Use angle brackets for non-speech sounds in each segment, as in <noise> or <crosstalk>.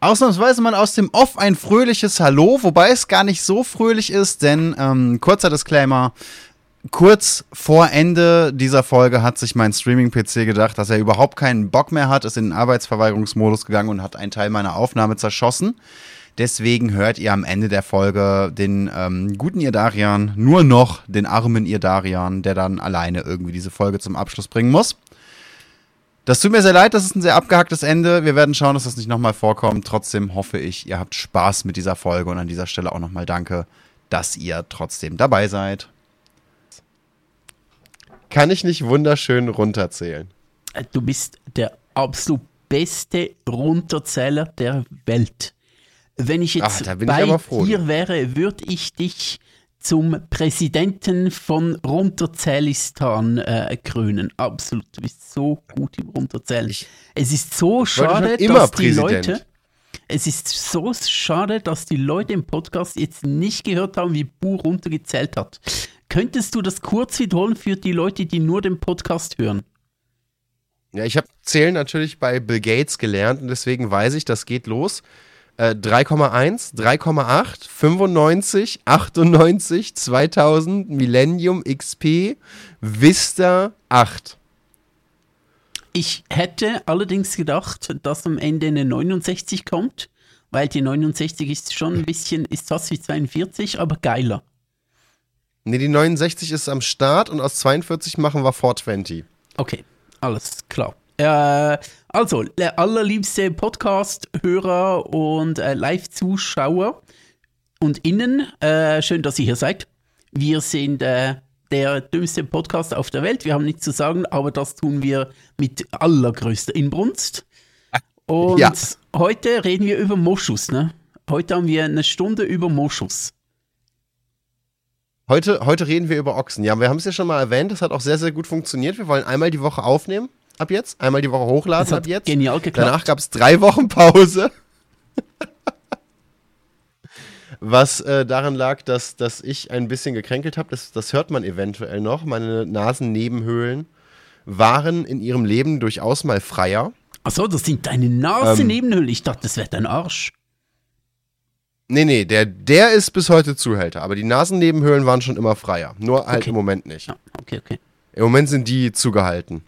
ausnahmsweise mal aus dem Off ein fröhliches Hallo, wobei es gar nicht so fröhlich ist, denn ähm, kurzer Disclaimer. Kurz vor Ende dieser Folge hat sich mein Streaming-PC gedacht, dass er überhaupt keinen Bock mehr hat, ist in den Arbeitsverweigerungsmodus gegangen und hat einen Teil meiner Aufnahme zerschossen. Deswegen hört ihr am Ende der Folge den ähm, guten Irdarian, nur noch den armen Irdarian, der dann alleine irgendwie diese Folge zum Abschluss bringen muss. Das tut mir sehr leid, das ist ein sehr abgehacktes Ende. Wir werden schauen, dass das nicht nochmal vorkommt. Trotzdem hoffe ich, ihr habt Spaß mit dieser Folge und an dieser Stelle auch nochmal danke, dass ihr trotzdem dabei seid. Kann ich nicht wunderschön runterzählen? Du bist der absolut beste Runterzähler der Welt. Wenn ich jetzt Ach, bei ich froh, dir wäre, würde ich dich zum Präsidenten von Runterzählistan äh, krönen. Absolut, du bist so gut im Runterzählen. Es ist so schade, dass die Leute. Es ist so schade, dass die Leute im Podcast jetzt nicht gehört haben, wie Bu runtergezählt hat. Könntest du das kurz wiederholen für die Leute, die nur den Podcast hören? Ja, ich habe Zählen natürlich bei Bill Gates gelernt und deswegen weiß ich, das geht los. 3,1, 3,8, 95, 98, 2000, Millennium, XP, Vista 8. Ich hätte allerdings gedacht, dass am Ende eine 69 kommt, weil die 69 ist schon ein bisschen, ist fast wie 42, aber geiler. Ne, die 69 ist am Start und aus 42 machen wir 420. Okay, alles klar. Äh, also, allerliebste Podcast-Hörer und äh, Live-Zuschauer und Innen, äh, schön, dass ihr hier seid. Wir sind äh, der dümmste Podcast auf der Welt. Wir haben nichts zu sagen, aber das tun wir mit allergrößter Inbrunst. Und ja. heute reden wir über Moschus, ne? Heute haben wir eine Stunde über Moschus. Heute, heute reden wir über Ochsen. Ja, wir haben es ja schon mal erwähnt, das hat auch sehr, sehr gut funktioniert. Wir wollen einmal die Woche aufnehmen ab jetzt, einmal die Woche hochladen ab jetzt. Genial geklappt. Danach gab es drei Wochen Pause. <laughs> Was äh, daran lag, dass, dass ich ein bisschen gekränkelt habe, das, das hört man eventuell noch. Meine Nasennebenhöhlen waren in ihrem Leben durchaus mal freier. Achso, das sind deine Nasennebenhöhlen. Ähm, ich dachte, das wäre dein Arsch. Nee, nee, der, der ist bis heute Zuhälter, aber die Nasennebenhöhlen waren schon immer freier. Nur halt okay. im Moment nicht. Ja, okay, okay. Im Moment sind die zugehalten.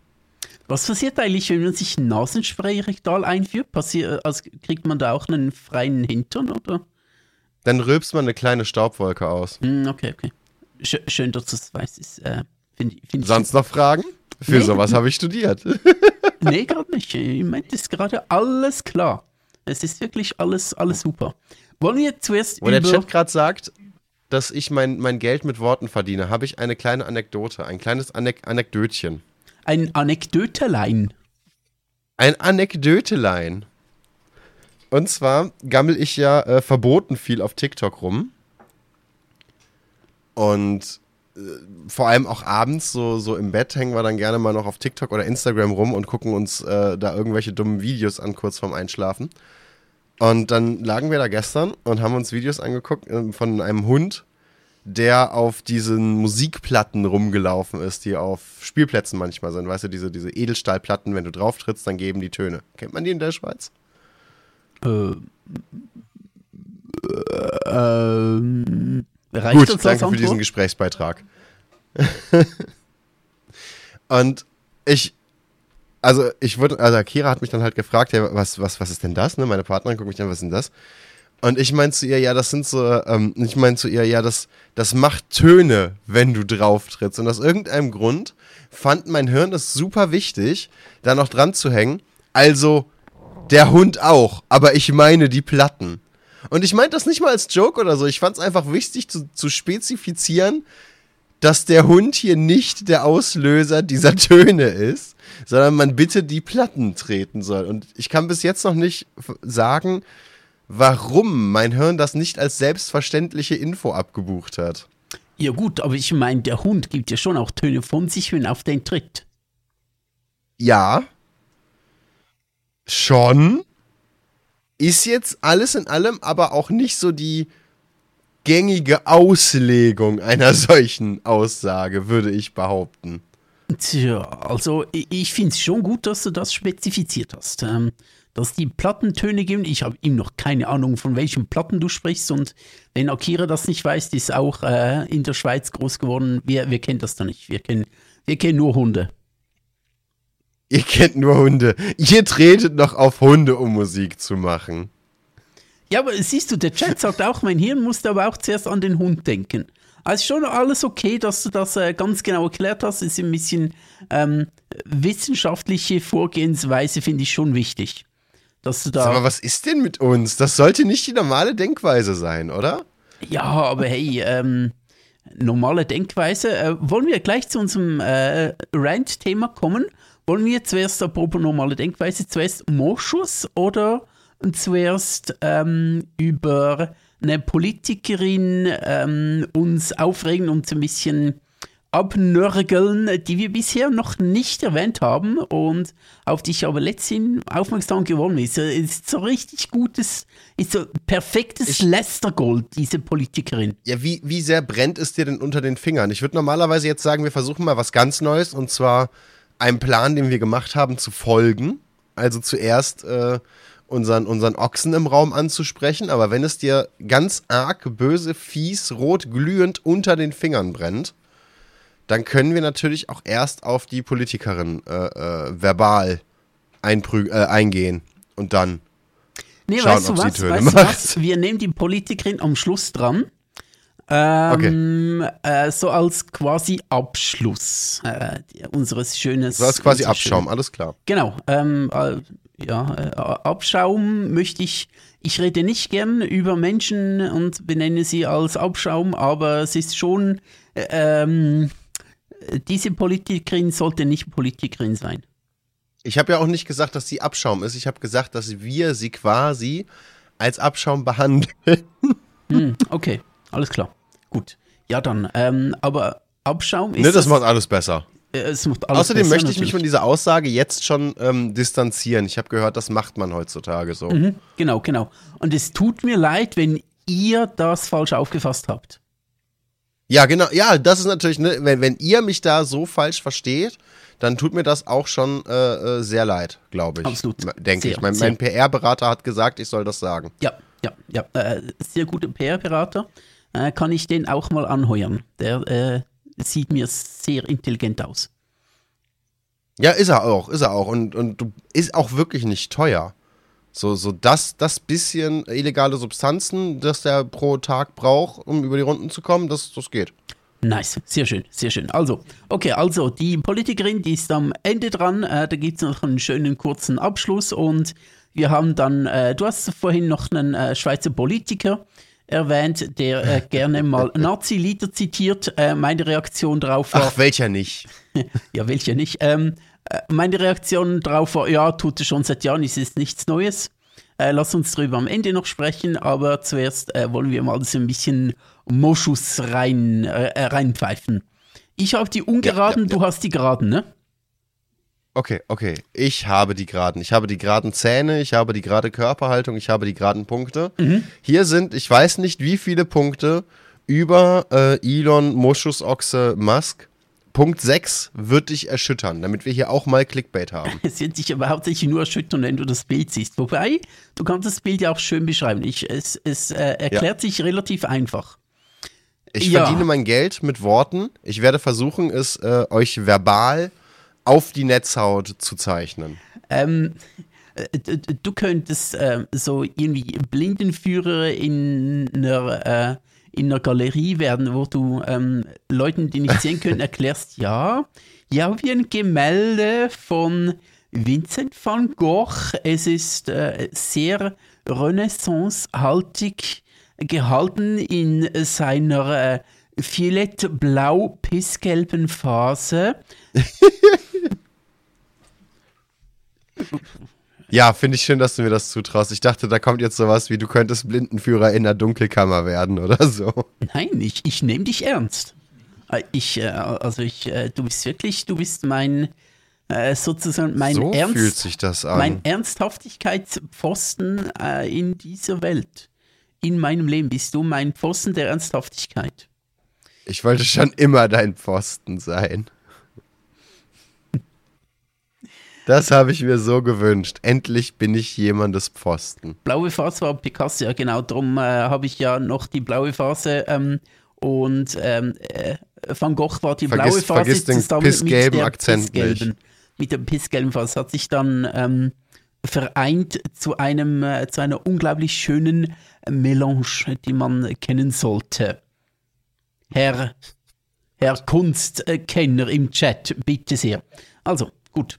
Was passiert eigentlich, wenn man sich ein Nasenspray rektal einführt? Passiert, also kriegt man da auch einen freien Hintern, oder? Dann rülpst man eine kleine Staubwolke aus. Mm, okay, okay. Sch schön, dass du es weißt. Äh, find, find Sonst noch Fragen? Für nee, sowas habe ich studiert. <laughs> nee, gerade nicht. Im Moment ist gerade alles klar. Es ist wirklich alles, alles super. Wollen wir zuerst Wo der Chat gerade sagt, dass ich mein, mein Geld mit Worten verdiene, habe ich eine kleine Anekdote, ein kleines Anek Anekdötchen ein Anekdötelein. Ein Anekdötelein. Und zwar gammel ich ja äh, verboten viel auf TikTok rum. Und äh, vor allem auch abends, so, so im Bett, hängen wir dann gerne mal noch auf TikTok oder Instagram rum und gucken uns äh, da irgendwelche dummen Videos an, kurz vorm Einschlafen. Und dann lagen wir da gestern und haben uns Videos angeguckt äh, von einem Hund, der auf diesen Musikplatten rumgelaufen ist, die auf Spielplätzen manchmal sind. Weißt du, diese, diese Edelstahlplatten, wenn du drauf trittst, dann geben die Töne. Kennt man die in der Schweiz? Äh, ähm, reicht Gut, danke für diesen Gesprächsbeitrag. <laughs> Und ich, also ich wurde, also Kira hat mich dann halt gefragt, ja, was, was, was ist denn das? Ne? Meine Partnerin guckt mich dann, was ist denn das? Und ich meine zu ihr, ja, das sind so, ähm, ich meine zu ihr, ja, das, das macht Töne, wenn du drauf trittst. Und aus irgendeinem Grund fand mein Hirn es super wichtig, da noch dran zu hängen. Also, der Hund auch, aber ich meine die Platten. Und ich meinte das nicht mal als Joke oder so. Ich fand es einfach wichtig zu, zu spezifizieren, dass der Hund hier nicht der Auslöser dieser <laughs> Töne ist, sondern man bitte die Platten treten soll. Und ich kann bis jetzt noch nicht sagen, warum mein Hirn das nicht als selbstverständliche Info abgebucht hat. Ja gut, aber ich meine, der Hund gibt ja schon auch Töne von sich, wenn er auf den tritt. Ja. Schon. Ist jetzt alles in allem aber auch nicht so die gängige Auslegung einer <laughs> solchen Aussage, würde ich behaupten. Tja, also ich finde es schon gut, dass du das spezifiziert hast. Ähm, dass die Plattentöne gibt. Ich habe ihm noch keine Ahnung, von welchen Platten du sprichst. Und wenn Akira das nicht weiß, die ist auch äh, in der Schweiz groß geworden. Wir, wir kennen das da nicht. Wir kennen, wir kennen nur Hunde. Ihr kennt nur Hunde. Ihr tretet noch auf Hunde, um Musik zu machen. Ja, aber siehst du, der Chat sagt auch, mein Hirn musste aber auch zuerst an den Hund denken. Also schon alles okay, dass du das äh, ganz genau erklärt hast. Ist ein bisschen ähm, wissenschaftliche Vorgehensweise, finde ich schon wichtig. Dass du da. Sag mal, was ist denn mit uns? Das sollte nicht die normale Denkweise sein, oder? Ja, aber hey, ähm, normale Denkweise. Äh, wollen wir gleich zu unserem äh, Rant-Thema kommen? Wollen wir zuerst, apropos normale Denkweise, zuerst Moschus oder zuerst ähm, über eine Politikerin ähm, uns aufregen und so ein bisschen abnörgeln, die wir bisher noch nicht erwähnt haben und auf die ich aber letztens aufmerksam geworden bin. Ist, ist so richtig gutes, ist so perfektes Lästergold, diese Politikerin. Ja, wie, wie sehr brennt es dir denn unter den Fingern? Ich würde normalerweise jetzt sagen, wir versuchen mal was ganz Neues und zwar einem Plan, den wir gemacht haben, zu folgen. Also zuerst äh, unseren, unseren Ochsen im Raum anzusprechen, aber wenn es dir ganz arg, böse, fies, rot, glühend unter den Fingern brennt, dann können wir natürlich auch erst auf die Politikerin äh, äh, verbal einprü äh, eingehen und dann Nee, schauen, weißt du ob sie was? Töne Weißt du macht. was? Wir nehmen die Politikerin am Schluss dran. Ähm, äh, so als quasi Abschluss äh, unseres schönen. So als quasi Abschaum, alles klar. Genau. Ähm, äh, ja, Abschaum möchte ich. Ich rede nicht gern über Menschen und benenne sie als Abschaum, aber es ist schon. Äh, ähm, diese Politikerin sollte nicht Politikerin sein. Ich habe ja auch nicht gesagt, dass sie Abschaum ist. Ich habe gesagt, dass wir sie quasi als Abschaum behandeln. Hm, okay, alles klar. Gut. Ja, dann. Ähm, aber Abschaum ist. Ne, das macht alles besser. Außerdem möchte ich mich von natürlich. dieser Aussage jetzt schon ähm, distanzieren. Ich habe gehört, das macht man heutzutage so. Mhm, genau, genau. Und es tut mir leid, wenn ihr das falsch aufgefasst habt. Ja, genau. Ja, das ist natürlich, ne, wenn, wenn ihr mich da so falsch versteht, dann tut mir das auch schon äh, äh, sehr leid, glaube ich. Absolut. Denke ich. Mein, mein PR-Berater hat gesagt, ich soll das sagen. Ja, ja, ja. Äh, sehr guter PR-Berater. Äh, kann ich den auch mal anheuern? Der äh, sieht mir sehr intelligent aus. Ja, ist er auch, ist er auch. Und, und du- ist auch wirklich nicht teuer. So, so das, das bisschen illegale Substanzen, das der pro Tag braucht, um über die Runden zu kommen, das, das geht. Nice, sehr schön, sehr schön. Also, okay, also die Politikerin, die ist am Ende dran. Äh, da gibt es noch einen schönen kurzen Abschluss und wir haben dann, äh, du hast vorhin noch einen äh, Schweizer Politiker erwähnt, der äh, <laughs> gerne mal Nazi-Lieder zitiert. Äh, meine Reaktion darauf war, Ach, welcher nicht? <laughs> ja, welche nicht. Ähm, äh, meine Reaktion darauf war, ja, tut es schon seit Jahren, es ist nichts Neues. Äh, lass uns darüber am Ende noch sprechen, aber zuerst äh, wollen wir mal so ein bisschen Moschus rein, äh, äh, reinpfeifen. Ich habe die ungeraden, Ja, ja, du hast die geraden, ne? Okay, okay. Ich habe die geraden. Ich habe die geraden Zähne, ich habe die gerade Körperhaltung, ich habe die geraden Punkte. Hier sind, ich weiß nicht wie viele Punkte über äh, Elon Moschusochse Musk. Punkt 6 wird dich erschüttern, damit wir hier auch mal Clickbait haben. <laughs> Es wird dich aber hauptsächlich nur erschüttern, wenn du das Bild siehst. Wobei, du kannst das Bild ja auch schön beschreiben. Ich, es es äh, erklärt sich relativ einfach. Ich Ja. verdiene mein Geld mit Worten. Ich werde versuchen, es äh, euch verbal auf die Netzhaut zu zeichnen. Ähm, äh, du könntest äh, so irgendwie Blindenführer in einer, äh, in einer Galerie werden, wo du ähm, Leuten, die nicht sehen können, erklärst, <laughs> ja, ja, wie ein Gemälde von Vincent van Gogh. Es ist äh, sehr renaissancehaltig gehalten in seiner äh, violett-blau-pissgelben Phase. <laughs> Ja, finde ich schön, dass du mir das zutraust. Ich dachte, da kommt jetzt sowas wie, du könntest Blindenführer in der Dunkelkammer werden oder so. Nein, ich, ich nehme dich ernst. Äh, Ich, äh, also ich, äh, du bist wirklich, du bist mein, sozusagen mein so Ernst, fühlt sich das an. mein Ernsthaftigkeitspfosten in dieser Welt. In meinem Leben bist du mein Pfosten der Ernsthaftigkeit. ich wollte schon immer dein Pfosten sein. Das habe ich mir so gewünscht. Endlich bin ich jemandes Pfosten. Blaue Phase war Picasso, ja genau. Darum äh, habe ich ja noch die blaue Phase ähm, und ähm, äh, Van Gogh war die Vergiss- blaue Phase vergiss den pissgelben Akzent pissgelben, nicht. Mit der pissgelben Phase hat sich dann ähm, vereint zu einem äh, zu einer unglaublich schönen Melange, die man kennen sollte. Herr Herr Kunstkenner im Chat, bitte sehr. Also, gut.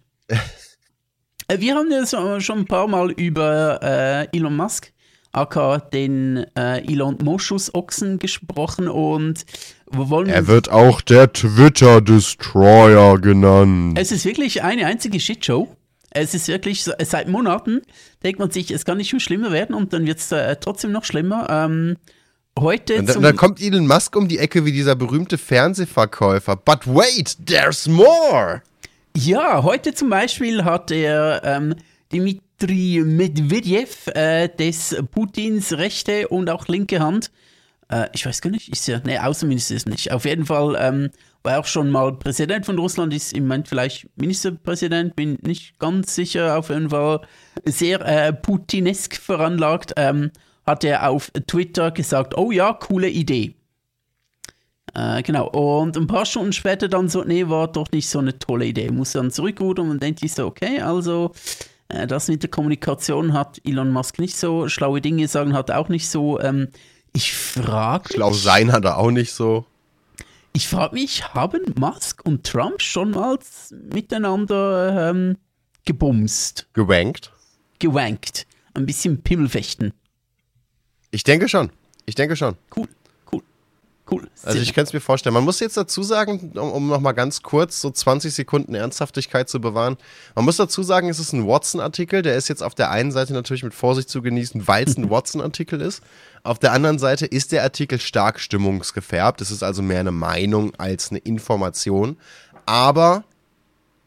Äh, Wir haben ja so- schon ein paar Mal über äh, Elon Musk, aka den äh, Elon Moschus Ochsen gesprochen und wollen Er wird auch der Twitter-Destroyer genannt. es ist wirklich eine einzige Shitshow. Es ist wirklich, so- seit Monaten denkt man sich, es kann nicht mehr schlimmer werden und dann wird es äh, trotzdem noch schlimmer. Ähm, heute Und da, zum, da kommt Elon Musk um die Ecke wie dieser berühmte Fernsehverkäufer. But wait, there's more! Ja, heute zum Beispiel hat er ähm, Dmitri Medvedev, äh, des Putins rechte und auch linke Hand, äh, ich weiß gar nicht, ist er, ne, Außenminister ist nicht. Auf jeden Fall ähm, war er auch schon mal Präsident von Russland, ist im Moment vielleicht Ministerpräsident, bin nicht ganz sicher, auf jeden Fall sehr äh, putinesk veranlagt, ähm, hat er auf Twitter gesagt, oh ja, coole Idee. Äh, genau, und ein paar Stunden später dann so, nee, war doch nicht so eine tolle Idee. Muss dann zurückrudern und denkt sich so, okay, also äh, das mit der Kommunikation hat Elon Musk nicht so, schlaue Dinge sagen hat er auch nicht so. Ähm, ich frage Schlau sein hat er auch nicht so. ich frag mich, haben Musk und Trump schon mal miteinander ähm, gebumst, Gewankt. gewankt, ein bisschen Pimmelfechten? Ich denke schon. Ich denke schon. Cool, cool. Also ich kann es mir vorstellen. Man muss jetzt dazu sagen, um, um nochmal ganz kurz so 20 Sekunden Ernsthaftigkeit zu bewahren. Man muss dazu sagen, es ist ein Watson-Artikel. Der ist jetzt auf der einen Seite natürlich mit Vorsicht zu genießen, weil es ein <laughs> Watson-Artikel ist. Auf der anderen Seite ist der Artikel stark stimmungsgefärbt. Es ist also mehr eine Meinung als eine Information. Aber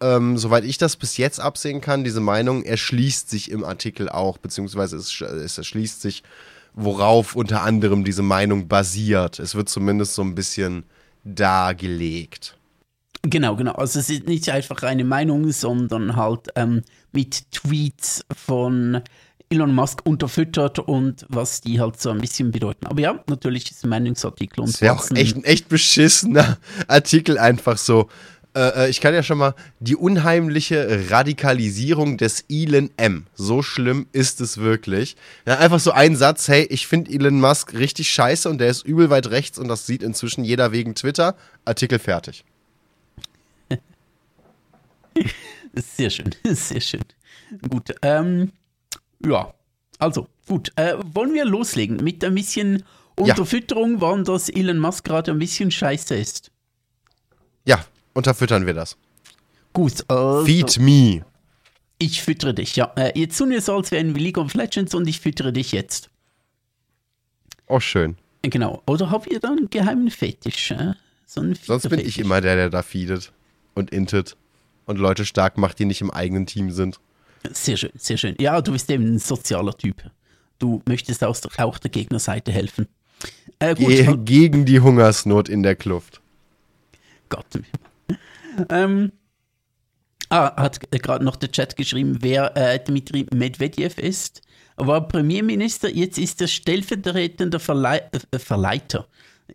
ähm, soweit ich das bis jetzt absehen kann, diese Meinung erschließt sich im Artikel auch, beziehungsweise es, es erschließt sich, worauf unter anderem diese Meinung basiert. Es wird zumindest so ein bisschen dargelegt. Genau, genau. Also es ist nicht einfach eine Meinung, sondern halt ähm, mit Tweets von Elon Musk unterfüttert und was die halt so ein bisschen bedeuten. Aber ja, natürlich ist es ein Meinungsartikel und Das wäre auch echt ein echt beschissener Artikel, einfach so. Äh, äh, ich kann ja schon mal die unheimliche Radikalisierung des Elon M. So schlimm ist es wirklich. Ja, einfach so ein Satz, hey, ich finde Elon Musk richtig scheiße und der ist übel weit rechts und das sieht inzwischen jeder wegen Twitter. Artikel fertig. <laughs> Sehr schön, <laughs> sehr schön. Gut, ähm, ja, also gut. Äh, wollen wir loslegen mit ein bisschen Unterfütterung, wann das Elon Musk gerade ein bisschen scheiße ist? Ja, unterfüttern wir das. Gut, also, Feed me. ich füttere dich, ja. Äh, jetzt tun wir so, als wären wir League of Legends und ich füttere dich jetzt. Oh, schön. Genau. Oder habt ihr da einen geheimen Fetisch? Äh? So einen Sonst bin ich immer der, der da feedet und intet und Leute stark macht, die nicht im eigenen Team sind. Sehr schön, sehr schön. Ja, du bist eben ein sozialer Typ. Du möchtest aus der, auch der Gegnerseite helfen. Äh, gut, Ge gegen die Hungersnot in der Kluft. Gott. Ähm, ah, hat gerade noch der Chat geschrieben, wer äh, Dmitri Medvedev ist. Er war Premierminister, jetzt ist er stellvertretender Verlei äh, Verleiter.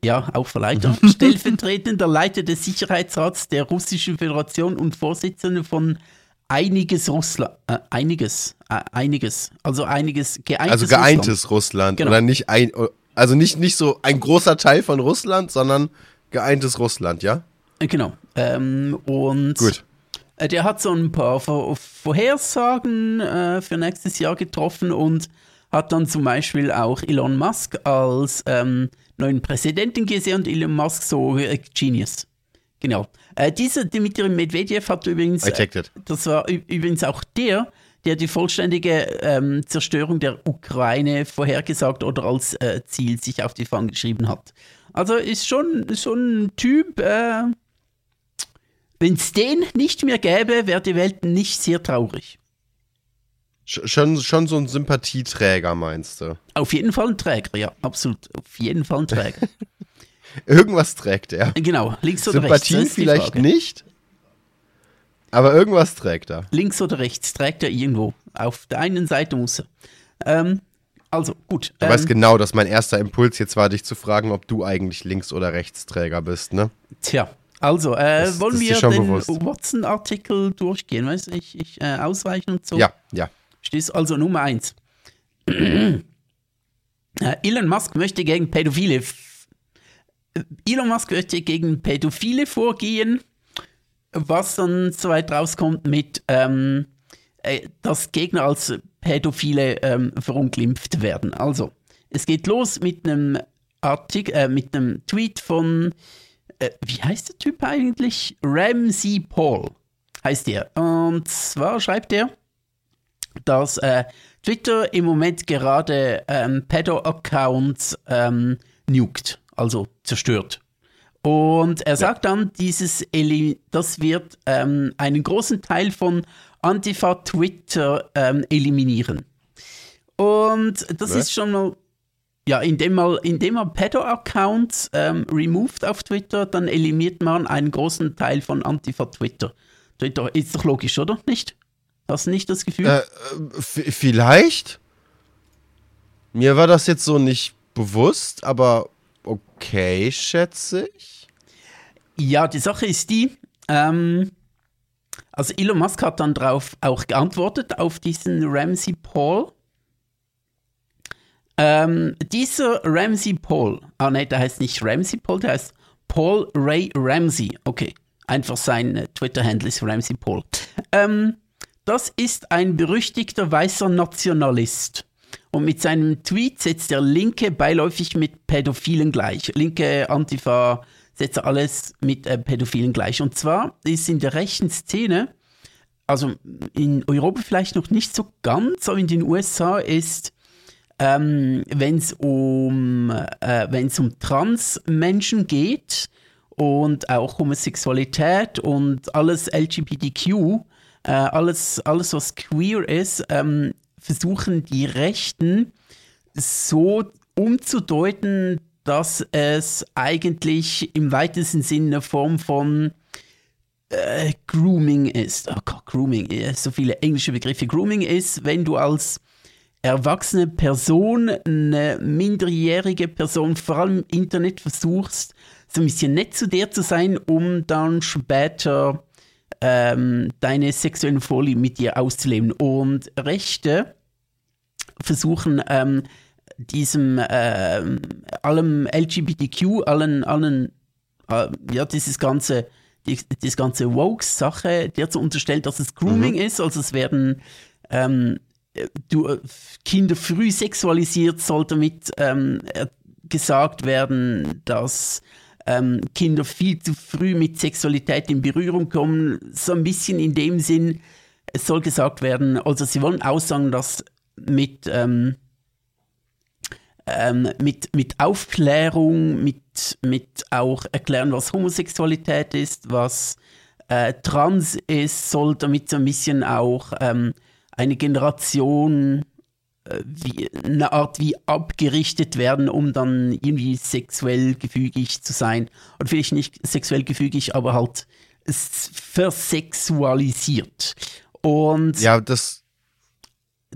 Ja, auch Verleiter. <laughs> stellvertretender Leiter des Sicherheitsrats der Russischen Föderation und Vorsitzender von einiges Russland. Äh, einiges. Äh, einiges. Also einiges geeintes Also geeintes Russland, Genau. oder nicht ein, also nicht, nicht so ein großer Teil von Russland, sondern geeintes Russland, ja? Äh, Genau. Ähm, und Gut. Äh, Der hat so ein paar Vor Vorhersagen äh, für nächstes Jahr getroffen und hat dann zum Beispiel auch Elon Musk als ähm, neuen Präsidenten gesehen und Elon Musk so äh, Genius. Genau. Äh, dieser Dmitri Medvedev hat übrigens, äh, das war übrigens auch der, der die vollständige ähm, Zerstörung der Ukraine vorhergesagt oder als äh, Ziel sich auf die Fahnen geschrieben hat. Also ist schon so ein Typ, äh, wenn es den nicht mehr gäbe, wäre die Welt nicht sehr traurig. Sch- Schon, schon so ein Sympathieträger, meinst du? Auf jeden Fall ein Träger, ja, absolut. Auf jeden Fall ein Träger. <laughs> Irgendwas trägt er. genau, links oder rechts. Sympathien ist die vielleicht nicht. Aber irgendwas trägt er. Links oder rechts trägt er irgendwo. Auf der einen Seite muss er. Ähm, also, gut. Du ähm, weißt genau, dass mein erster Impuls jetzt war, dich zu fragen, ob du eigentlich Links- oder Rechtsträger bist, ne? Tja, also, äh, Das- wollen das wir den. Watson-Artikel durchgehen? Weißt du, ich, ich äh, ausweichen und so. Ja, ja. Stehst also Nummer eins. <clears throat> Äh, Elon Musk möchte gegen Pädophile. äh, Elon Musk möchte gegen Pädophile vorgehen, was dann soweit rauskommt mit, ähm, äh, dass Gegner als Pädophile ähm, verunglimpft werden. Also, es geht los mit einem Artikel, äh, mit einem Tweet von, äh, wie heißt der Typ eigentlich? Ramsey Paul heißt er. Und zwar schreibt er, dass äh, Twitter im Moment gerade ähm, Pedo-Accounts ähm, nukt, also zerstört. Und er sagt dann, dieses Eli das wird ähm, einen großen Teil von Antifa Twitter ähm, eliminieren. Und das Was? ist schon mal, ja, indem man, indem man Pedo-Accounts ähm, removed auf Twitter, dann eliminiert man einen großen Teil von Antifa Twitter. Twitter ist doch logisch, oder? Nicht? Hast du nicht das Gefühl? Äh, vielleicht? Mir war das jetzt so nicht bewusst, aber okay, schätze ich. Ja, die Sache ist die, ähm, also Elon Musk hat dann darauf auch geantwortet, auf diesen Ramsey Paul. Ähm, dieser Ramsey Paul, ah ne, der heißt nicht Ramsey Paul, der heißt Paul Ray Ramsey. Okay, einfach sein äh, Twitter-Handle ist Ramsey Paul. Ähm, das ist ein berüchtigter weißer Nationalist. Und mit seinem Tweet setzt er Linke beiläufig mit Pädophilen gleich. Linke, Antifa, setzt alles mit äh, Pädophilen gleich. Und zwar ist in der rechten Szene, also in Europa vielleicht noch nicht so ganz, aber in den USA ist, ähm, wenn es um, äh, um Trans-Menschen geht und auch Homosexualität und alles LGBTQ, äh, alles, alles was queer ist, ähm, versuchen die Rechten so umzudeuten, dass es eigentlich im weitesten Sinne eine Form von äh, Grooming ist. Oh Gott, Grooming, äh, so viele englische Begriffe. Grooming ist, wenn du als erwachsene Person, eine minderjährige Person, vor allem im Internet versuchst, so ein bisschen nett zu dir zu sein, um dann später ähm, deine sexuellen Vorlieben mit dir auszuleben. Und Rechte versuchen ähm, diesem ähm, allem LGBTQ, allen, allen, äh, ja, dieses ganze, die, das ganze Woke-Sache, der zu unterstellen, dass es Grooming ist, also es werden ähm, äh, du, äh, Kinder früh sexualisiert, soll damit ähm, äh, gesagt werden, dass ähm, Kinder viel zu früh mit Sexualität in Berührung kommen. So ein bisschen in dem Sinn, es soll gesagt werden, also sie wollen aussagen, dass mit, ähm, ähm, mit, mit Aufklärung, mit, mit auch erklären, was Homosexualität ist, was äh, Trans ist, soll damit so ein bisschen auch ähm, eine Generation äh, wie, eine Art wie abgerichtet werden, um dann irgendwie sexuell gefügig zu sein. Oder vielleicht nicht sexuell gefügig, aber halt versexualisiert. Und Ja, das,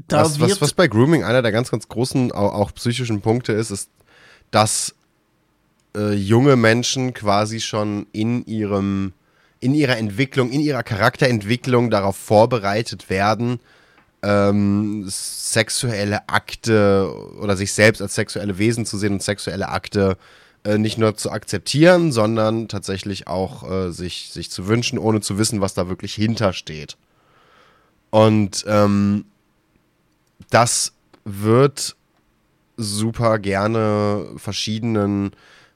da was, was, was bei Grooming einer der ganz, ganz großen, auch, auch psychischen Punkte ist, ist, dass äh, junge Menschen quasi schon in ihrem, in ihrer Entwicklung, in ihrer Charakterentwicklung darauf vorbereitet werden, ähm, sexuelle Akte oder sich selbst als sexuelle Wesen zu sehen und sexuelle Akte äh, nicht nur zu akzeptieren, sondern tatsächlich auch äh, sich, sich zu wünschen, ohne zu wissen, was da wirklich hintersteht. Und ähm, das wird super gerne verschiedenen,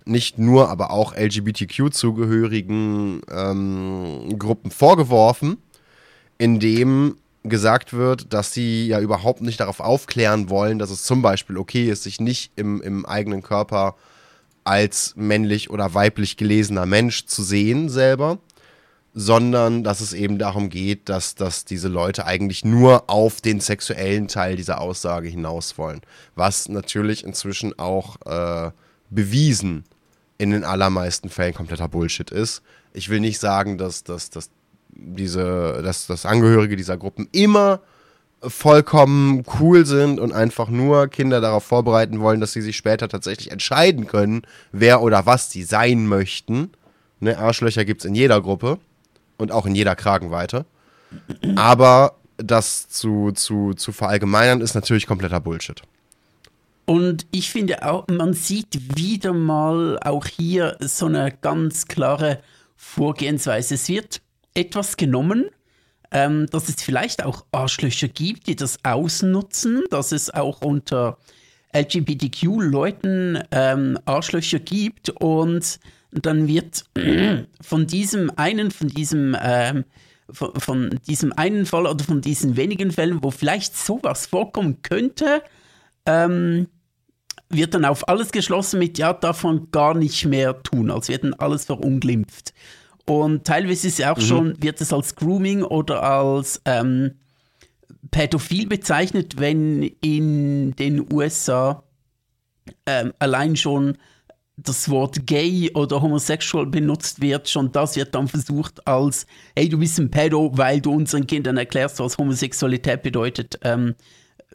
nicht nur, aber auch LGBTQ-zugehörigen ähm, Gruppen vorgeworfen, indem gesagt wird, dass sie ja überhaupt nicht darauf aufklären wollen, dass es zum Beispiel okay ist, sich nicht im, im eigenen Körper als männlich oder weiblich gelesener Mensch zu sehen selber, sondern dass es eben darum geht, dass, dass diese Leute eigentlich nur auf den sexuellen Teil dieser Aussage hinaus wollen. Was natürlich inzwischen auch äh, bewiesen in den allermeisten Fällen kompletter Bullshit ist. Ich will nicht sagen, dass, dass, dass diese, dass, dass Angehörige dieser Gruppen immer vollkommen cool sind und einfach nur Kinder darauf vorbereiten wollen, dass sie sich später tatsächlich entscheiden können, wer oder was sie sein möchten. Ne, Arschlöcher gibt es in jeder Gruppe und auch in jeder Kragenweite. Aber das zu, zu, zu verallgemeinern ist natürlich kompletter Bullshit. Und ich finde auch, man sieht wieder mal auch hier so eine ganz klare Vorgehensweise. Es wird etwas genommen, ähm, dass es vielleicht auch Arschlöcher gibt, die das ausnutzen, dass es auch unter LGBTQ-Leuten ähm, Arschlöcher gibt und dann wird <clears throat> von diesem einen, von diesem, ähm, von, von, diesem einen Fall oder von diesen wenigen Fällen, wo vielleicht sowas vorkommen könnte, ähm, wird dann auf alles geschlossen mit, ja, davon gar nicht mehr tun, als wird dann alles verunglimpft. Und teilweise ist ja auch mhm. schon, wird es als Grooming oder als ähm, pädophil bezeichnet, wenn in den USA ähm, allein schon das Wort gay oder homosexual benutzt wird, schon das wird dann versucht als, hey, du bist ein Pädo, weil du unseren Kindern erklärst, was Homosexualität bedeutet, ähm,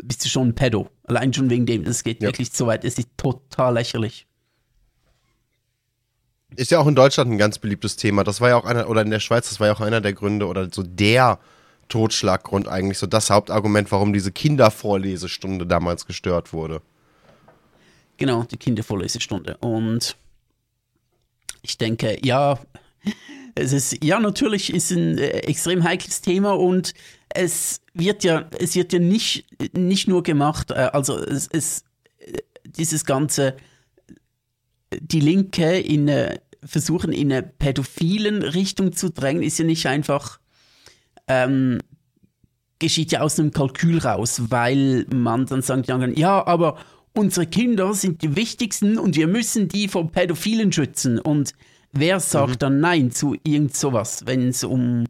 bist du schon ein Pädo. Allein schon wegen dem, das geht ja. wirklich so weit, es ist total lächerlich. Ist ja auch in Deutschland ein ganz beliebtes Thema. Das war ja auch einer, oder in der Schweiz, das war ja auch einer der Gründe oder so der Totschlaggrund eigentlich, so das Hauptargument, warum diese Kindervorlesestunde damals gestört wurde. Genau, die Kindervorlesestunde. Und ich denke, ja, es ist, ja, natürlich ist ein äh, extrem heikles Thema und es wird ja, es wird ja nicht, nicht nur gemacht, äh, also es, es dieses ganze die Linke in eine, versuchen, in eine pädophilen Richtung zu drängen, ist ja nicht einfach, ähm, geschieht ja aus einem Kalkül raus, weil man dann sagt, ja, aber unsere Kinder sind die wichtigsten und wir müssen die vor Pädophilen schützen. Und wer sagt mhm. dann Nein zu irgend sowas, wenn es um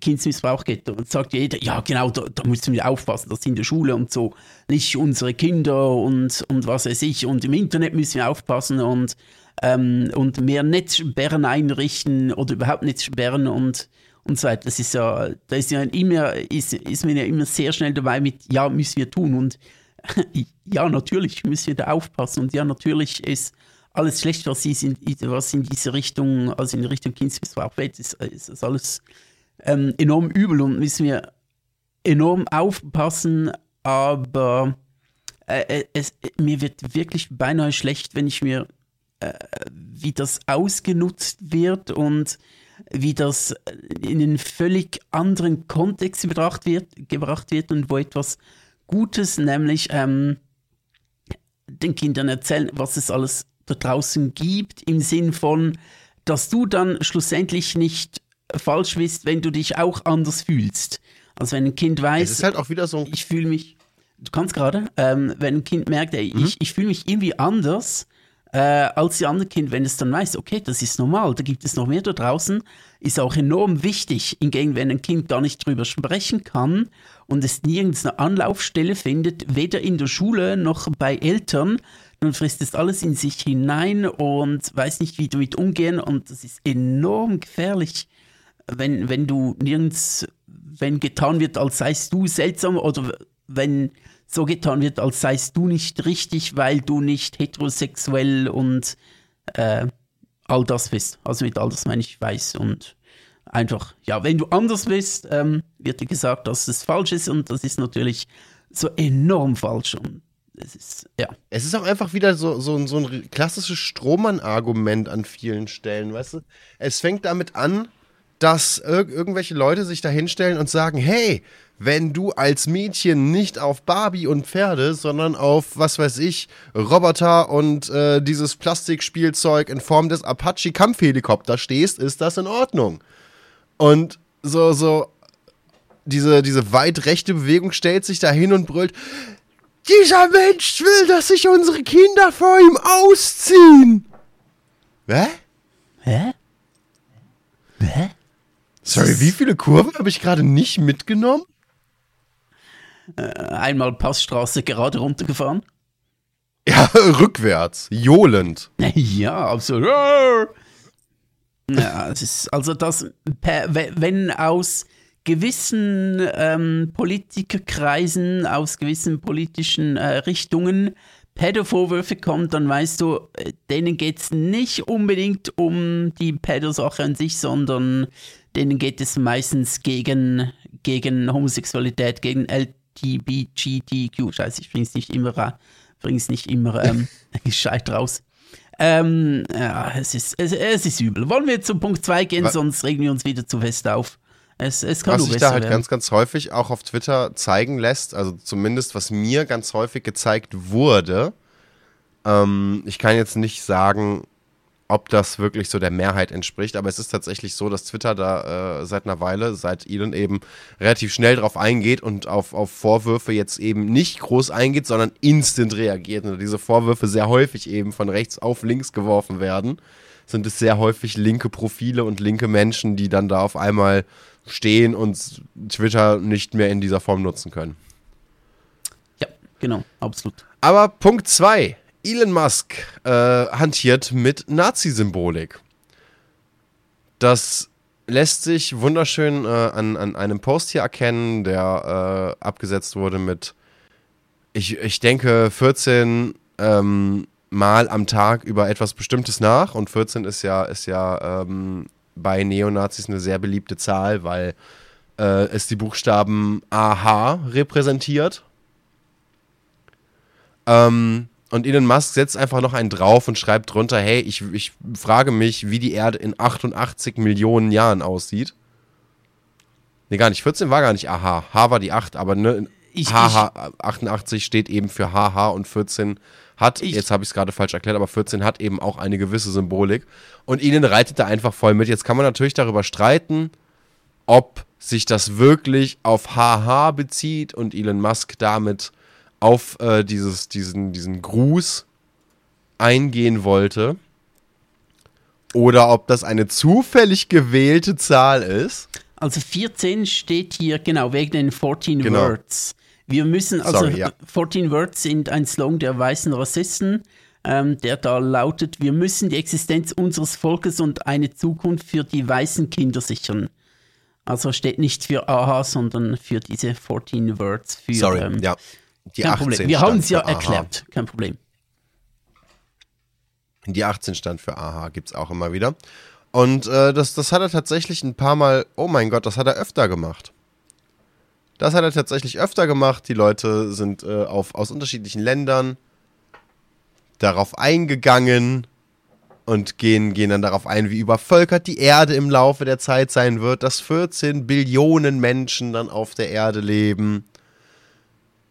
Kindsmissbrauch geht. Und sagt jeder, ja genau, da, da müssen wir aufpassen, das in der Schule und so. Nicht unsere Kinder und, und was weiß ich. Und im Internet müssen wir aufpassen und, ähm, und mehr Netzsperren einrichten oder überhaupt Netzsperren und, und so weiter. Das ist ja, da ist ja immer, ist, ist man ja immer sehr schnell dabei mit, ja, müssen wir tun. Und <laughs> ja, natürlich müssen wir da aufpassen. Und ja, natürlich ist alles schlecht, was, in, was in diese Richtung, also in Richtung Kindsmissbrauch geht, ist, ist das alles ähm, enorm übel und müssen wir enorm aufpassen, aber äh, äh, es, mir wird wirklich beinahe schlecht, wenn ich mir, wie das ausgenutzt wird und wie das in einen völlig anderen Kontext gebracht wird, gebracht wird und wo etwas Gutes, nämlich ähm, den Kindern erzählen, was es alles da draußen gibt, im Sinn von, dass du dann schlussendlich nicht falsch bist, wenn du dich auch anders fühlst. Also wenn ein Kind weiß, es ist halt auch wieder so ich fühle mich, du kannst gerade, ähm, wenn ein Kind merkt, ey, mhm. ich, ich fühle mich irgendwie anders äh, als die anderen Kind, wenn es dann weiß, okay, das ist normal, da gibt es noch mehr da draußen, ist auch enorm wichtig. Hingegen, wenn ein Kind gar nicht drüber sprechen kann und es nirgends eine Anlaufstelle findet, weder in der Schule noch bei Eltern, dann frisst es alles in sich hinein und weiß nicht, wie damit umgehen und das ist enorm gefährlich wenn, wenn du nirgends, wenn getan wird, als seist du seltsam oder wenn so getan wird, als seist du nicht richtig, weil du nicht heterosexuell und äh, all das bist. Also mit all das meine ich weiß und einfach, ja, wenn du anders bist, ähm, wird dir gesagt, dass es falsch ist und das ist natürlich so enorm falsch und es ist, ja. Es ist auch einfach wieder so, so, so ein klassisches Strohmann-Argument an vielen Stellen, weißt du? Es fängt damit an, dass ir irgendwelche Leute sich da hinstellen und sagen, hey, wenn du als Mädchen nicht auf Barbie und Pferde, sondern auf, was weiß ich, Roboter und äh, dieses Plastikspielzeug in Form des Apache-Kampfhelikopters stehst, ist das in Ordnung. Und so, so, diese, diese weit rechte Bewegung stellt sich da hin und brüllt, dieser Mensch will, dass sich unsere Kinder vor ihm ausziehen. Hä? Hä? Hä? Sorry, wie viele Kurven habe ich gerade nicht mitgenommen? Äh, einmal Passstraße gerade runtergefahren. Ja, <laughs> rückwärts, johlend. <laughs> Ja, absolut. Ja, es ist, also das, wenn aus gewissen ähm, Politikerkreisen, aus gewissen politischen äh, Richtungen Pädovorwürfe kommen, dann weißt du, äh, denen geht es nicht unbedingt um die Pädosache an sich, sondern denen geht es meistens gegen, gegen Homosexualität, gegen LGBTQ. Scheiße, ich bring's nicht immer, bring's nicht immer ähm, <laughs> <laughs> gescheit raus. Ähm, ja, es ist, es, es, ist übel. Wollen wir zum Punkt 2 gehen, was? sonst regen wir uns wieder zu fest auf. Es, es kann was sich da halt werden. ganz, ganz häufig auch auf Twitter zeigen lässt, also zumindest was mir ganz häufig gezeigt wurde, ähm, ich kann jetzt nicht sagen, ob das wirklich so der Mehrheit entspricht. Aber es ist tatsächlich so, dass Twitter da äh, seit einer Weile, seit Elon eben relativ schnell drauf eingeht und auf, auf Vorwürfe jetzt eben nicht groß eingeht, sondern instant reagiert. Und diese Vorwürfe sehr häufig eben von rechts auf links geworfen werden, sind es sehr häufig linke Profile und linke Menschen, die dann da auf einmal stehen und Twitter nicht mehr in dieser Form nutzen können. Ja, genau, absolut. Aber Punkt 2 Elon Musk äh, hantiert mit Nazi-Symbolik. Das lässt sich wunderschön äh, an, an einem Post hier erkennen, der äh, abgesetzt wurde mit, ich, ich denke, 14 ähm, Mal am Tag über etwas Bestimmtes nach. Und 14 ist ja, ist ja ähm, bei Neonazis eine sehr beliebte Zahl, weil äh, es die Buchstaben AH repräsentiert. Ähm, und Elon Musk setzt einfach noch einen drauf und schreibt drunter, hey, ich, ich frage mich, wie die Erde in 88 Millionen Jahren aussieht. Nee, gar nicht. 14 war gar nicht AH. H war die 8, aber ne, ich, HH 88 steht eben für HH und 14 hat, ich, jetzt habe ich es gerade falsch erklärt, aber 14 hat eben auch eine gewisse Symbolik. Und Elon reitet da einfach voll mit. Jetzt kann man natürlich darüber streiten, ob sich das wirklich auf HH bezieht und Elon Musk damit auf äh, dieses, diesen, diesen Gruß eingehen wollte. Oder ob das eine zufällig gewählte Zahl ist. Also 14 steht hier genau wegen den 14 genau. Words. Wir müssen, also Sorry, ja. 14 Words sind ein Song der weißen Rassisten, ähm, der da lautet, wir müssen die Existenz unseres Volkes und eine Zukunft für die weißen Kinder sichern. Also steht nicht für AHA, sondern für diese 14 Words. Für, Sorry, ähm, ja. Die Kein 18 Problem. Wir haben es ja erklärt. Kein Problem. Die 18 stand für AHA, gibt es auch immer wieder. Und äh, das, das hat er tatsächlich ein paar Mal, oh mein Gott, das hat er öfter gemacht. Das hat er tatsächlich öfter gemacht. Die Leute sind äh, auf, aus unterschiedlichen Ländern darauf eingegangen und gehen, gehen dann darauf ein, wie übervölkert die Erde im Laufe der Zeit sein wird, dass 14 Billionen Menschen dann auf der Erde leben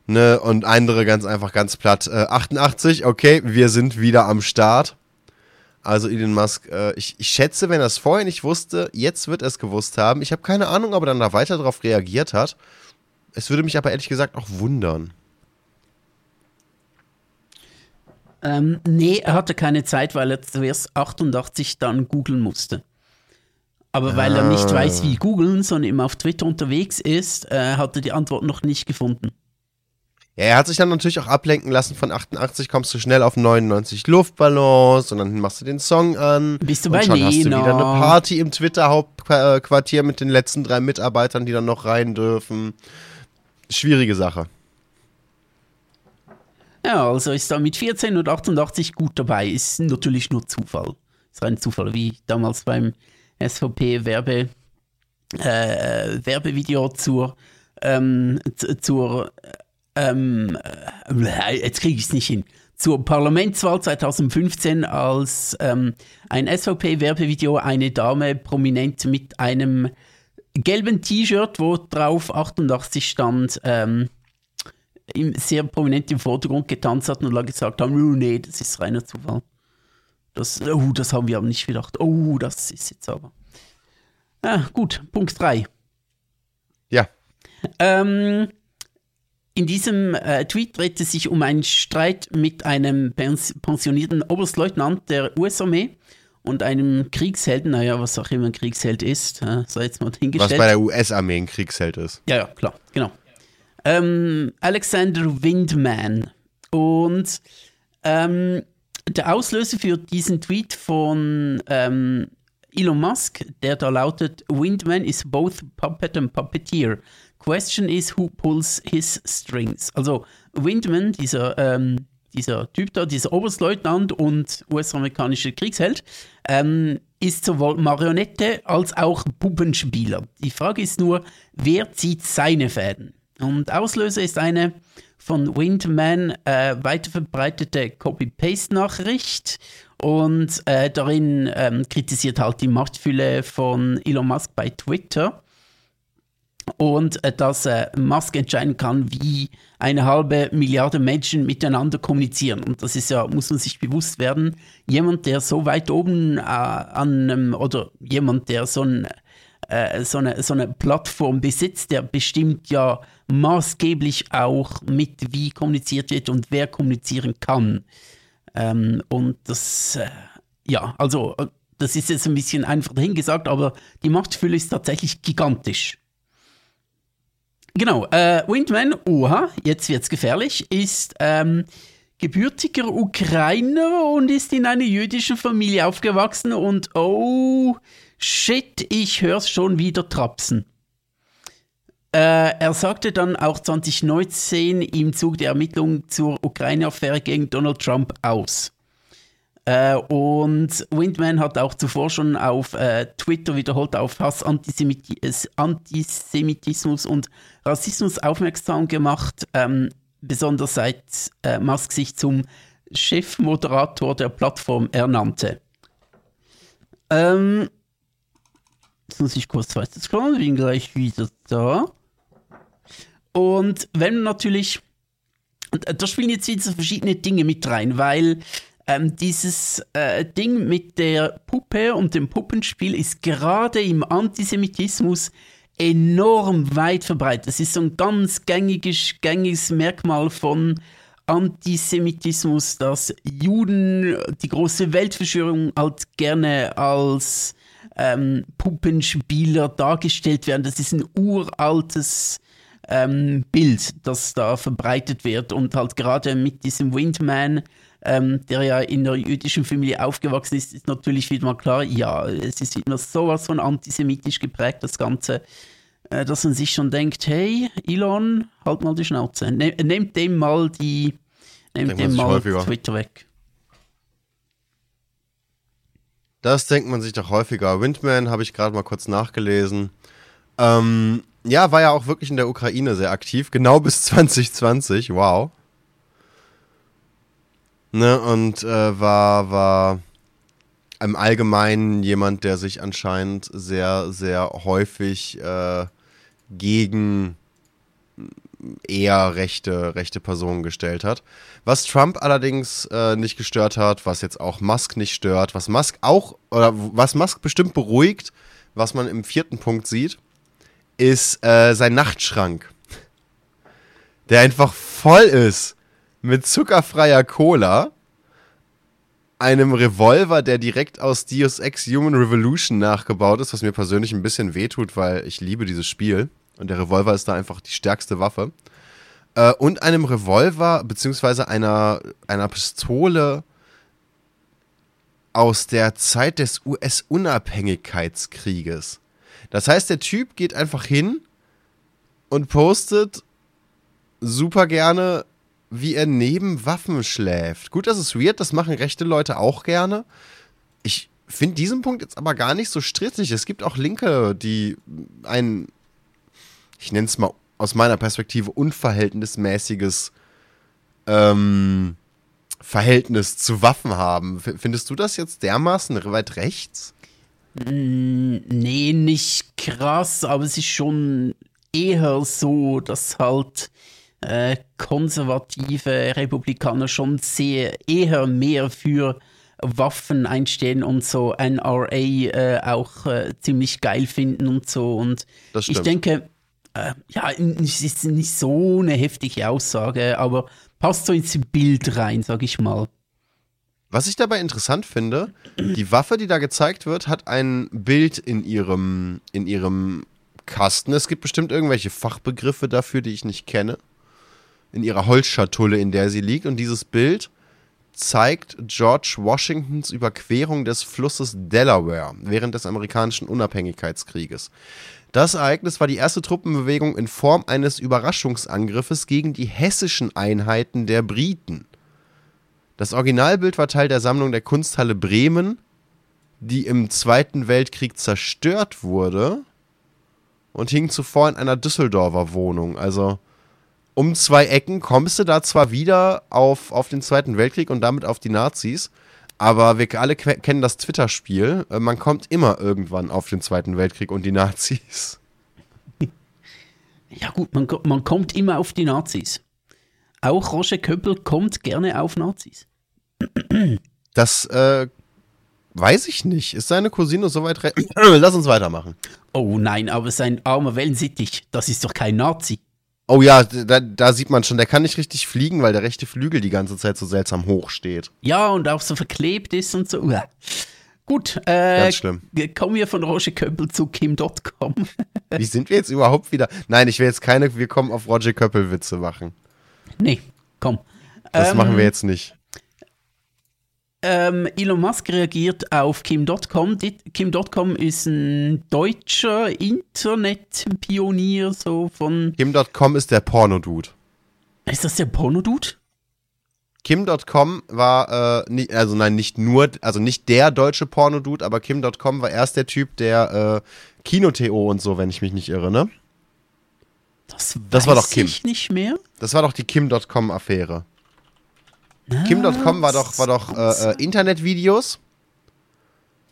Ne, und andere ganz einfach ganz platt. Äh, 88, okay, wir sind wieder am Start. Also Elon Musk, äh, ich, ich schätze, wenn er es vorher nicht wusste, jetzt wird er es gewusst haben. Ich habe keine Ahnung, ob er dann da weiter darauf reagiert hat. Es würde mich aber ehrlich gesagt auch wundern. Ähm, nee, er hatte keine Zeit, weil er zuerst 88 dann googeln musste. Aber weil ah. er nicht weiß, wie googeln, sondern immer auf Twitter unterwegs ist, äh, hat er die Antwort noch nicht gefunden. Ja, er hat sich dann natürlich auch ablenken lassen von 88 kommst du schnell auf 99 Luftballons und dann machst du den Song an. Bist du bei und schon Nena. hast du wieder eine Party im Twitter-Hauptquartier mit den letzten drei Mitarbeitern, die dann noch rein dürfen. Schwierige Sache. Ja, also ist da mit 14 und 88 gut dabei. Ist natürlich nur Zufall. Ist rein Zufall, wie damals beim SVP-Werbe äh, Werbevideo zur, ähm, zur ähm, äh, jetzt kriege ich es nicht hin, zur Parlamentswahl 2015, als ähm, ein SVP-Werbevideo eine Dame prominent mit einem gelben T-Shirt, wo drauf 88 stand, ähm, sehr prominent im Vordergrund getanzt hat und gesagt haben, oh, nee, das ist reiner Zufall. Das, oh, das haben wir aber nicht gedacht. Oh, das ist jetzt aber. Ja, gut, Punkt 3. Ja. Ähm, in diesem äh, Tweet dreht es sich um einen Streit mit einem pensionierten Oberstleutnant der US-Armee und einem Kriegshelden, naja, was auch immer ein Kriegsheld ist, äh, sei jetzt mal hingestellt. Was bei der US-Armee ein Kriegsheld ist. Ja, ja, klar, genau. Ähm, Alexander Windman. Und ähm, der Auslöser für diesen Tweet von ähm, Elon Musk, der da lautet, Windman is both puppet and puppeteer. Question is, who pulls his strings? Also Windman, dieser, ähm, dieser Typ da, dieser Oberstleutnant und US-amerikanischer Kriegsheld, ähm, ist sowohl Marionette als auch Puppenspieler. Die Frage ist nur, wer zieht seine Fäden? Und Auslöser ist eine von Windman äh, weiterverbreitete Copy-Paste-Nachricht und äh, darin ähm, kritisiert halt die Machtfülle von Elon Musk bei Twitter und äh, dass äh, Musk entscheiden kann, wie eine halbe Milliarde Menschen miteinander kommunizieren. Und das ist ja, muss man sich bewusst werden, jemand, der so weit oben äh, an einem, oder jemand, der so, ein, äh, so, eine, so eine Plattform besitzt, der bestimmt ja maßgeblich auch mit, wie kommuniziert wird und wer kommunizieren kann. Ähm, und das, äh, ja, also äh, das ist jetzt ein bisschen einfach dahingesagt, aber die Machtfülle ist tatsächlich gigantisch. Genau, äh, Windman, oha, jetzt wird's gefährlich, ist ähm, gebürtiger Ukrainer und ist in einer jüdischen Familie aufgewachsen und oh shit, ich hör's schon wieder trapsen. Äh, er sagte dann auch 2019 im Zug der Ermittlungen zur Ukraine-Affäre gegen Donald Trump aus. Äh, und Windman hat auch zuvor schon auf äh, Twitter wiederholt auf Hass, Antisemit Antisemitismus und Rassismus aufmerksam gemacht, ähm, besonders seit äh, Musk sich zum Chefmoderator der Plattform ernannte. Ähm, jetzt muss ich kurz weiter scrollen, bin gleich wieder da. Und wenn natürlich, da spielen jetzt wieder verschiedene Dinge mit rein, weil ähm, dieses äh, Ding mit der Puppe und dem Puppenspiel ist gerade im Antisemitismus enorm weit verbreitet. Das ist so ein ganz gängiges, gängiges Merkmal von Antisemitismus, dass Juden, die große Weltverschwörung, halt gerne als ähm, Puppenspieler dargestellt werden. Das ist ein uraltes ähm, Bild, das da verbreitet wird und halt gerade mit diesem Windman ähm, der ja in der jüdischen Familie aufgewachsen ist, ist natürlich wieder mal klar, ja, es ist immer sowas von antisemitisch geprägt, das Ganze, dass man sich schon denkt, hey, Elon, halt mal die Schnauze, ne nehmt dem mal die, nehmt dem mal. Twitter weg. Das denkt man sich doch häufiger. Windman habe ich gerade mal kurz nachgelesen. Ähm, ja, war ja auch wirklich in der Ukraine sehr aktiv, genau bis <laughs> 2020, wow. Ne, und äh, war, war im Allgemeinen jemand, der sich anscheinend sehr, sehr häufig äh, gegen eher rechte, rechte Personen gestellt hat. Was Trump allerdings äh, nicht gestört hat, was jetzt auch Musk nicht stört, was Musk auch, oder was Musk bestimmt beruhigt, was man im vierten Punkt sieht, ist äh, sein Nachtschrank. Der einfach voll ist mit zuckerfreier Cola, einem Revolver, der direkt aus Deus Ex Human Revolution nachgebaut ist, was mir persönlich ein bisschen wehtut, weil ich liebe dieses Spiel. Und der Revolver ist da einfach die stärkste Waffe. Äh, und einem Revolver, beziehungsweise einer, einer Pistole aus der Zeit des US-Unabhängigkeitskrieges. Das heißt, der Typ geht einfach hin und postet super gerne wie er neben Waffen schläft. Gut, das ist weird, das machen rechte Leute auch gerne. Ich finde diesen Punkt jetzt aber gar nicht so strittig. Es gibt auch Linke, die ein, ich nenne es mal aus meiner Perspektive, unverhältnismäßiges ähm, Verhältnis zu Waffen haben. Findest du das jetzt dermaßen weit rechts? Nee, nicht krass, aber es ist schon eher so, dass halt äh, konservative Republikaner schon sehr eher mehr für Waffen einstehen und so NRA äh, auch äh, ziemlich geil finden und so. Und ich denke, äh, ja, es ist nicht so eine heftige Aussage, aber passt so ins Bild rein, sag ich mal. Was ich dabei interessant finde, die Waffe, die da gezeigt wird, hat ein Bild in ihrem, in ihrem Kasten. Es gibt bestimmt irgendwelche Fachbegriffe dafür, die ich nicht kenne in ihrer Holzschatulle, in der sie liegt. Und dieses Bild zeigt George Washingtons Überquerung des Flusses Delaware während des amerikanischen Unabhängigkeitskrieges. Das Ereignis war die erste Truppenbewegung in Form eines Überraschungsangriffes gegen die hessischen Einheiten der Briten. Das Originalbild war Teil der Sammlung der Kunsthalle Bremen, die im Zweiten Weltkrieg zerstört wurde und hing zuvor in einer Düsseldorfer Wohnung. Also um zwei Ecken kommst du da zwar wieder auf, auf den Zweiten Weltkrieg und damit auf die Nazis, aber wir alle kennen das Twitter-Spiel. Äh, Man kommt immer irgendwann auf den Zweiten Weltkrieg und die Nazis. Ja gut, man, man kommt immer auf die Nazis. Auch Roger Köppel kommt gerne auf Nazis. Das äh, weiß ich nicht. Ist seine Cousine so weit re <clears throat> Lass uns weitermachen. Oh nein, aber sein armer Wellensittich, das ist doch kein Nazi. Oh ja, da, da sieht man schon, der kann nicht richtig fliegen, weil der rechte Flügel die ganze Zeit so seltsam hoch steht. Ja, und auch so verklebt ist und so. Uah. Gut, äh, Ganz schlimm. kommen wir von Roger Köppel zu Kim.com. <laughs> Wie sind wir jetzt überhaupt wieder? Nein, ich will jetzt keine Wir kommen auf Roger Köppel-Witze machen. nee, komm. Das Ähm, machen wir jetzt nicht. Ähm, Elon Musk reagiert auf Kim.com. Kim.com ist ein deutscher Internetpionier, so von. Kim.com ist der Porno-Dude. Ist das der Porno-Dude? Kim.com war, äh, also nein, nicht nur, also nicht der deutsche Porno-Dude, aber Kim.com war erst der Typ, der äh, Kino.to und so, wenn ich mich nicht irre, ne? Das, Das war doch Kim. ich nicht mehr. Das war doch die Kim.com-Affäre. Kim.com war doch, war doch äh, äh, Internetvideos.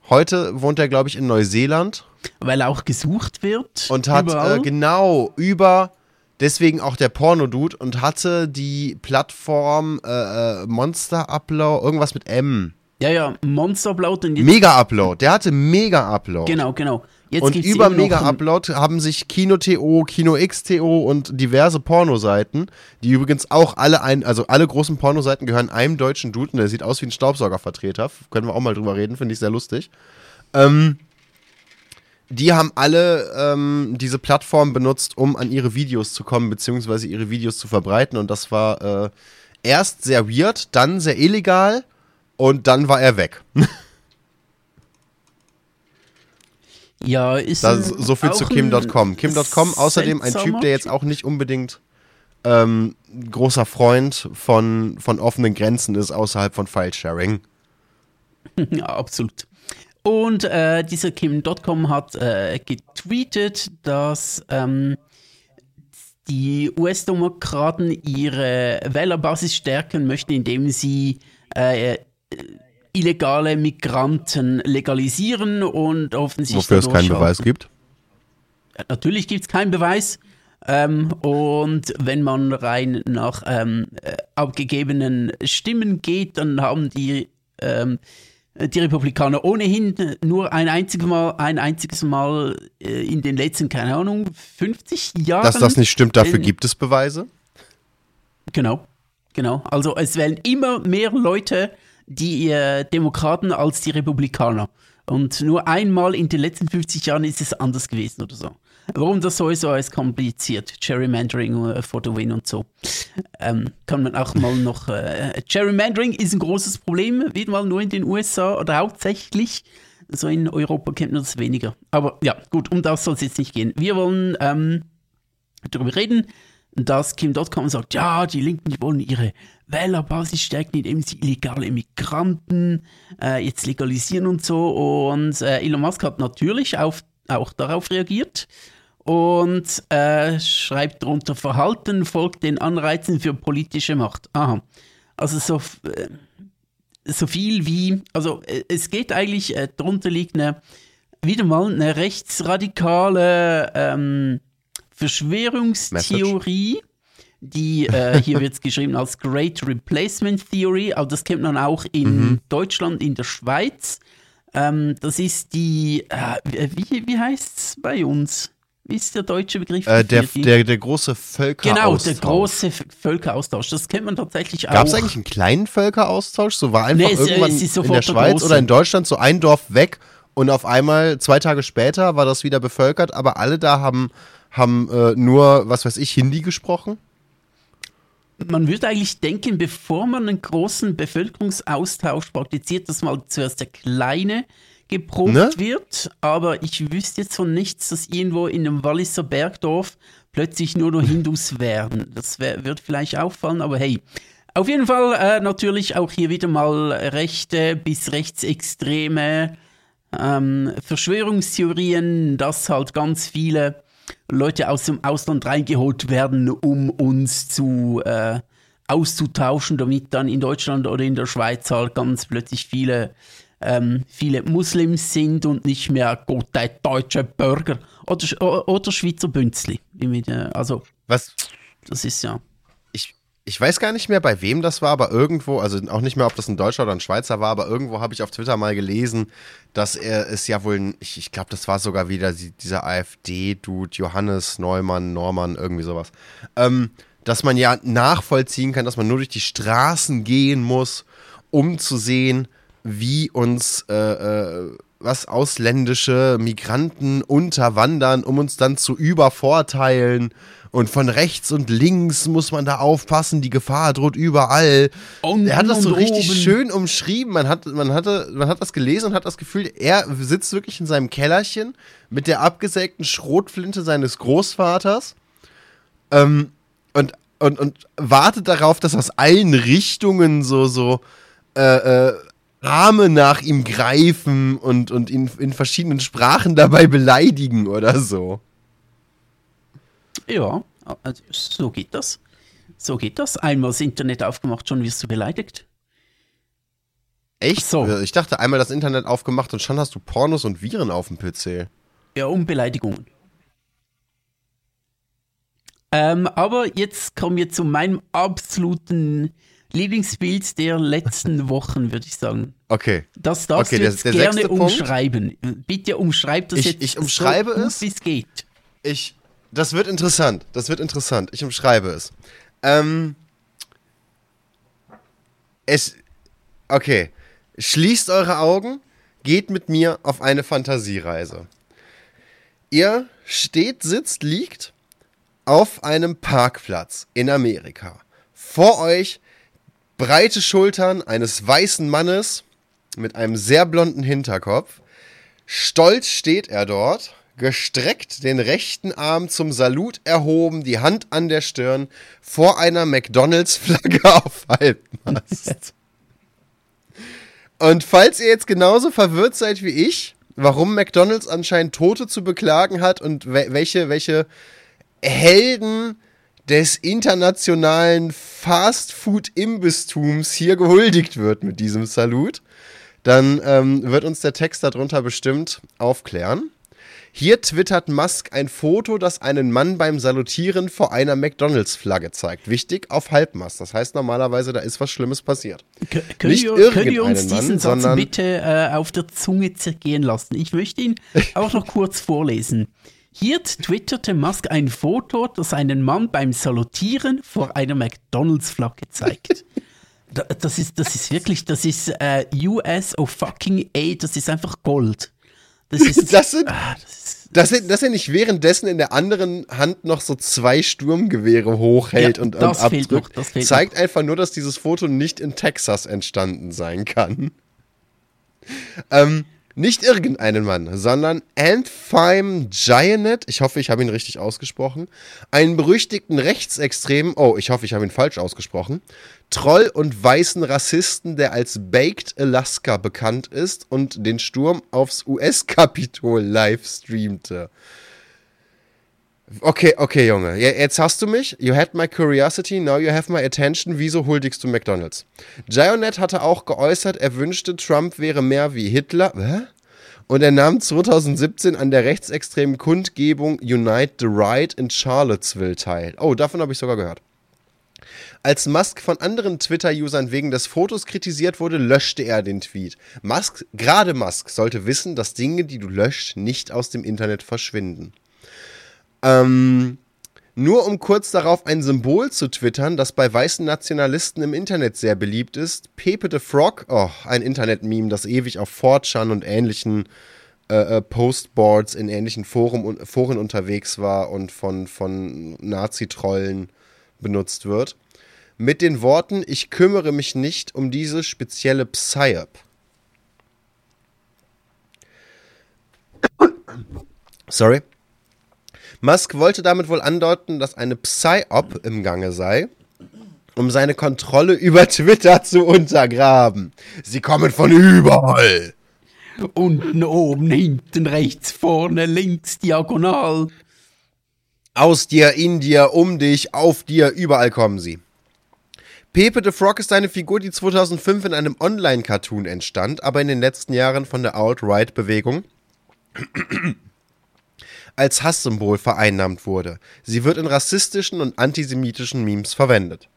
Heute wohnt er, glaube ich, in Neuseeland Weil er auch gesucht wird. und hat äh, genau über deswegen auch der Porno-Dude und hatte die Plattform äh, äh, Monster Upload, irgendwas mit M. ja, ja, Monster Upload. Mega Upload. Der hatte Mega Upload. genau, genau. Jetzt und über immer noch Mega ein- Upload haben sich Kino.to, Kino XTO und diverse Pornoseiten, die übrigens auch alle ein, also alle großen Pornoseiten gehören einem deutschen Dude, und der sieht aus wie ein Staubsaugervertreter. Können wir auch mal drüber reden, finde ich sehr lustig. Ähm, die haben alle ähm, diese Plattform benutzt, um an ihre Videos zu kommen, beziehungsweise ihre Videos zu verbreiten. Und das war äh, erst sehr weird, dann sehr illegal und dann war er weg. <laughs> Ja, ist. Das, so viel zu Kim.com. Kim.com, außerdem ein Typ, der jetzt auch nicht unbedingt ähm, großer Freund von, von offenen Grenzen ist, außerhalb von File-Sharing. <laughs> Ja, absolut. Und äh, dieser Kim.com hat äh, getweetet, dass ähm, die US-Demokraten ihre Wählerbasis stärken möchten, indem sie äh, illegale Migranten legalisieren und offensichtlich. Wofür es keinen Beweis gibt. Natürlich gibt es keinen Beweis. Ähm, und wenn man rein nach ähm, äh, abgegebenen Stimmen geht, dann haben die, ähm, die Republikaner ohnehin nur ein einziges Mal, ein einziges Mal äh, in den letzten, keine Ahnung, 50 Jahren. Dass das nicht stimmt, dafür in- gibt es Beweise. Genau, genau. Also es wählen immer mehr Leute die äh, Demokraten als die Republikaner. Und nur einmal in den letzten 50 Jahren ist es anders gewesen oder so. Warum das so ist, ist kompliziert. Gerrymandering äh, for the win und so. Ähm, kann man auch mal noch. Äh, Gerrymandering ist ein großes Problem, wieder mal nur in den USA oder hauptsächlich. So in Europa kennt man das weniger. Aber ja, gut, um das soll es jetzt nicht gehen. Wir wollen ähm, darüber reden, dass Kim.com sagt, ja, die Linken, die wollen ihre Wählerbasis stärken, indem sie illegale Migranten äh, jetzt legalisieren und so. Und äh, Elon Musk hat natürlich auf, auch darauf reagiert und äh, schreibt darunter, Verhalten folgt den Anreizen für politische Macht. Aha. Also so, äh, so viel wie, also äh, es geht eigentlich, äh, darunter liegt eine, wieder mal eine rechtsradikale ähm, Verschwörungstheorie, die äh, hier <laughs> wird es geschrieben als Great Replacement Theory, aber das kennt man auch in Deutschland, in der Schweiz. Ähm, das ist die, äh, wie, wie heißt es bei uns? Wie ist der deutsche Begriff? Äh, der, der, der große Völkeraustausch. genau, der große Völkeraustausch. Das kennt man tatsächlich auch. Gab es eigentlich einen kleinen Völkeraustausch? So war einfach Nee, es- irgendwann es in der Schweiz oder in Deutschland so ein Dorf weg und auf einmal zwei Tage später war das wieder bevölkert, aber alle da haben, haben äh, nur, was weiß ich, Hindi gesprochen? Man würde eigentlich denken, bevor man einen großen Bevölkerungsaustausch praktiziert, dass mal zuerst der kleine geprobt Ne? wird. Aber ich wüsste jetzt von nichts, dass irgendwo in einem Walliser Bergdorf plötzlich nur noch Hindus <laughs> wären. Das wär, wird vielleicht auffallen, aber hey. Auf jeden Fall äh, natürlich auch hier wieder mal rechte bis rechtsextreme ähm, Verschwörungstheorien, dass halt ganz viele Leute aus dem Ausland reingeholt werden, um uns zu äh, auszutauschen, damit dann in Deutschland oder in der Schweiz halt ganz plötzlich viele, ähm, viele Muslims sind und nicht mehr Gott, der deutsche Bürger oder, oder Schweizer Bünzli. äh, Also, Was, das ist ja. Ich, weiß gar nicht mehr, bei wem das war, aber irgendwo, also auch nicht mehr, ob das ein Deutscher oder ein Schweizer war, aber irgendwo habe ich auf Twitter mal gelesen, dass er es ja wohl, ich, ich glaube, das war sogar wieder die, dieser AfD-Dude, Johannes Neumann, Normann, irgendwie sowas, ähm, dass man ja nachvollziehen kann, dass man nur durch die Straßen gehen muss, um zu sehen, wie uns äh, äh, was ausländische Migranten unterwandern, um uns dann zu übervorteilen. Und von rechts und links muss man da aufpassen, die Gefahr droht überall. Unten er hat das so und richtig oben. schön umschrieben. Man hat, man, hatte, man hat das gelesen und hat das Gefühl, er sitzt wirklich in seinem Kellerchen mit der abgesägten Schrotflinte seines Großvaters ähm, und, und, und wartet darauf, dass aus allen Richtungen so, so äh, äh, Arme nach ihm greifen und, und ihn in verschiedenen Sprachen dabei beleidigen oder so. Ja, also so geht das. So geht das. Einmal das Internet aufgemacht, schon wirst du beleidigt. Echt? So. Ich dachte einmal das Internet aufgemacht und schon hast du Pornos und Viren auf dem PC. Ja, um Beleidigungen. Ähm, aber jetzt kommen wir zu meinem absoluten Lieblingsbild der letzten <laughs> Wochen, würde ich sagen. Okay. Das darfst Okay, du der- jetzt der gerne sechste Punkt. umschreiben. Bitte umschreib das Ich- jetzt ich umschreibe so es. wie es geht. Ich. Das wird interessant. Das wird interessant. Ich umschreibe es. Ähm. Es. Okay. Schließt eure Augen, geht mit mir auf eine Fantasiereise. Ihr steht, sitzt, liegt auf einem Parkplatz in Amerika. Vor euch breite Schultern eines weißen Mannes mit einem sehr blonden Hinterkopf. Stolz steht er dort, gestreckt den rechten Arm zum Salut erhoben, die Hand an der Stirn, vor einer McDonalds-Flagge <laughs> auf Halbmast. Und falls ihr jetzt genauso verwirrt seid wie ich, warum McDonalds anscheinend Tote zu beklagen hat und we welche, welche Helden des internationalen Fastfood-Imbistums hier gehuldigt wird mit diesem Salut, dann ähm, wird uns der Text darunter bestimmt aufklären. Hier twittert Musk ein Foto, das einen Mann beim Salutieren vor einer McDonalds-Flagge zeigt. Wichtig, auf Halbmast. Das heißt normalerweise, da ist was Schlimmes passiert. K können, Nicht wir, können wir uns irgendeinen Mann, diesen Satz bitte äh, auf der Zunge zergehen lassen? Ich möchte ihn <laughs> auch noch kurz vorlesen. Hier twitterte Musk ein Foto, das einen Mann beim Salutieren vor einer McDonalds-Flagge zeigt. <laughs> Da- Das ist, das ist wirklich, das ist äh, US of fucking A, das ist einfach Gold. Das ist, Das sind, ah, das ist dass er, dass er nicht währenddessen in der anderen Hand noch so zwei Sturmgewehre hochhält Ja, und, und das abdrückt, noch, das zeigt einfach nur, dass dieses Foto nicht in Texas entstanden sein kann. ähm, nicht irgendeinen Mann, sondern Antfime Gianet, ich hoffe, ich habe ihn richtig ausgesprochen, einen berüchtigten Rechtsextremen, oh, ich hoffe, ich habe ihn falsch ausgesprochen, Troll und weißen Rassisten, der als Baked Alaska bekannt ist und den Sturm aufs US-Kapitol live streamte. Okay, okay, Junge. Jetzt hast du mich. You had my curiosity, now you have my attention. Wieso huldigst du McDonalds? Gionet hatte auch geäußert, er wünschte, Trump wäre mehr wie Hitler. Hä? Und er nahm 2017 an der rechtsextremen Kundgebung Unite the Right in Charlottesville teil. Oh, davon habe ich sogar gehört. Als Musk von anderen Twitter-Usern wegen des Fotos kritisiert wurde, löschte er den Tweet. Musk, gerade Musk, sollte wissen, dass Dinge, die du löscht, nicht aus dem Internet verschwinden. Ähm, nur um kurz darauf ein Symbol zu twittern, das bei weißen Nationalisten im Internet sehr beliebt ist. Pepe the Frog, oh, ein Internet-Meme, das ewig auf 4chan und ähnlichen äh, äh, Postboards in ähnlichen Forum, Foren unterwegs war und von, von Nazi-Trollen benutzt wird. mit den Worten, ich kümmere mich nicht um diese spezielle Psyop. Sorry. Musk wollte damit wohl andeuten, dass eine Psyop im Gange sei, um seine Kontrolle <laughs> über Twitter zu untergraben. Sie kommen von überall. Unten, oben, hinten, rechts, vorne, links, diagonal. Aus dir, in dir, um dich, auf dir, überall kommen sie. Pepe the Frog ist eine Figur, die 2005 in einem Online-Cartoon entstand, aber in den letzten Jahren von der Alt-Right-Bewegung als Hasssymbol vereinnahmt wurde. Sie wird in rassistischen und antisemitischen Memes verwendet.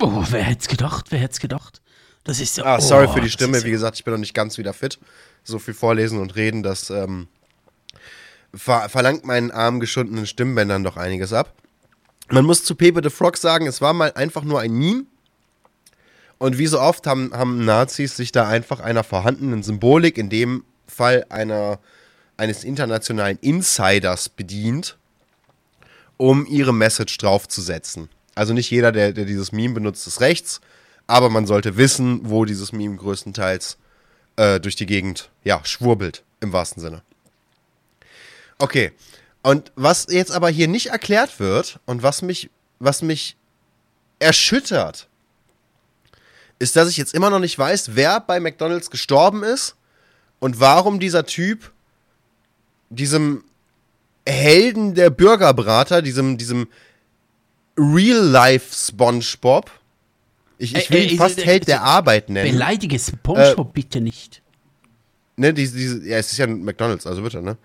Oh, wer hätte es gedacht? Wer hätte es gedacht? Das ist ja. Ah, sorry oh, für die das Stimme. Wie gesagt, ich bin noch nicht ganz wieder fit. So viel vorlesen und reden, das ähm, ver verlangt meinen arm geschundenen Stimmbändern doch einiges ab. Man muss zu Pepe the Frog sagen, es war mal einfach nur ein Meme. Und wie so oft haben, haben Nazis sich da einfach einer vorhandenen Symbolik, in dem Fall einer, eines internationalen Insiders bedient, um ihre Message draufzusetzen. Also nicht jeder, der, der dieses Meme benutzt, ist rechts, aber man sollte wissen, wo dieses Meme größtenteils äh, durch die Gegend, ja, schwurbelt, im wahrsten Sinne. Okay, und was jetzt aber hier nicht erklärt wird und was mich, was mich erschüttert, ist, dass ich jetzt immer noch nicht weiß, wer bei McDonald's gestorben ist und warum dieser Typ diesem Helden der Bürgerbrater, diesem, diesem Real-Life SpongeBob, ich, ich will Äh, ihn äh, fast äh, Held äh, der Arbeit nennen. Beleidige SpongeBob bitte nicht. ne, diese, diese, ja, es ist ja ein McDonalds, also bitte, ne?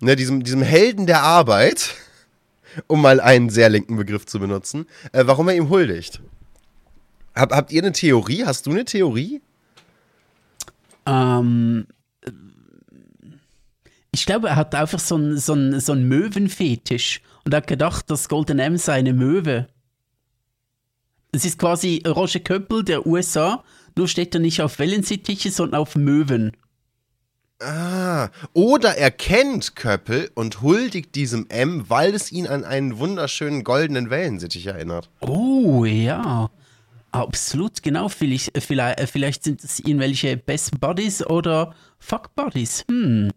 Ne, diesem, diesem Helden der Arbeit, <laughs> um mal einen sehr linken Begriff zu benutzen, äh, warum er ihm huldigt. Hab, habt ihr eine Theorie? Hast du eine Theorie? Ähm, ich glaube, er hat einfach so einen so einen- so einen Möwenfetisch und hat gedacht, dass Golden M sei eine Möwe. Es ist quasi Roger Köppel der USA, nur steht er nicht auf Wellensittiche, sondern auf Möwen. Ah, oder er kennt Köppel und huldigt diesem M, weil es ihn an einen wunderschönen goldenen Wellensittich erinnert. Oh, ja. Absolut, genau. Vielleicht, vielleicht, vielleicht sind es irgendwelche Best Buddies oder Fuck Buddies. Hm.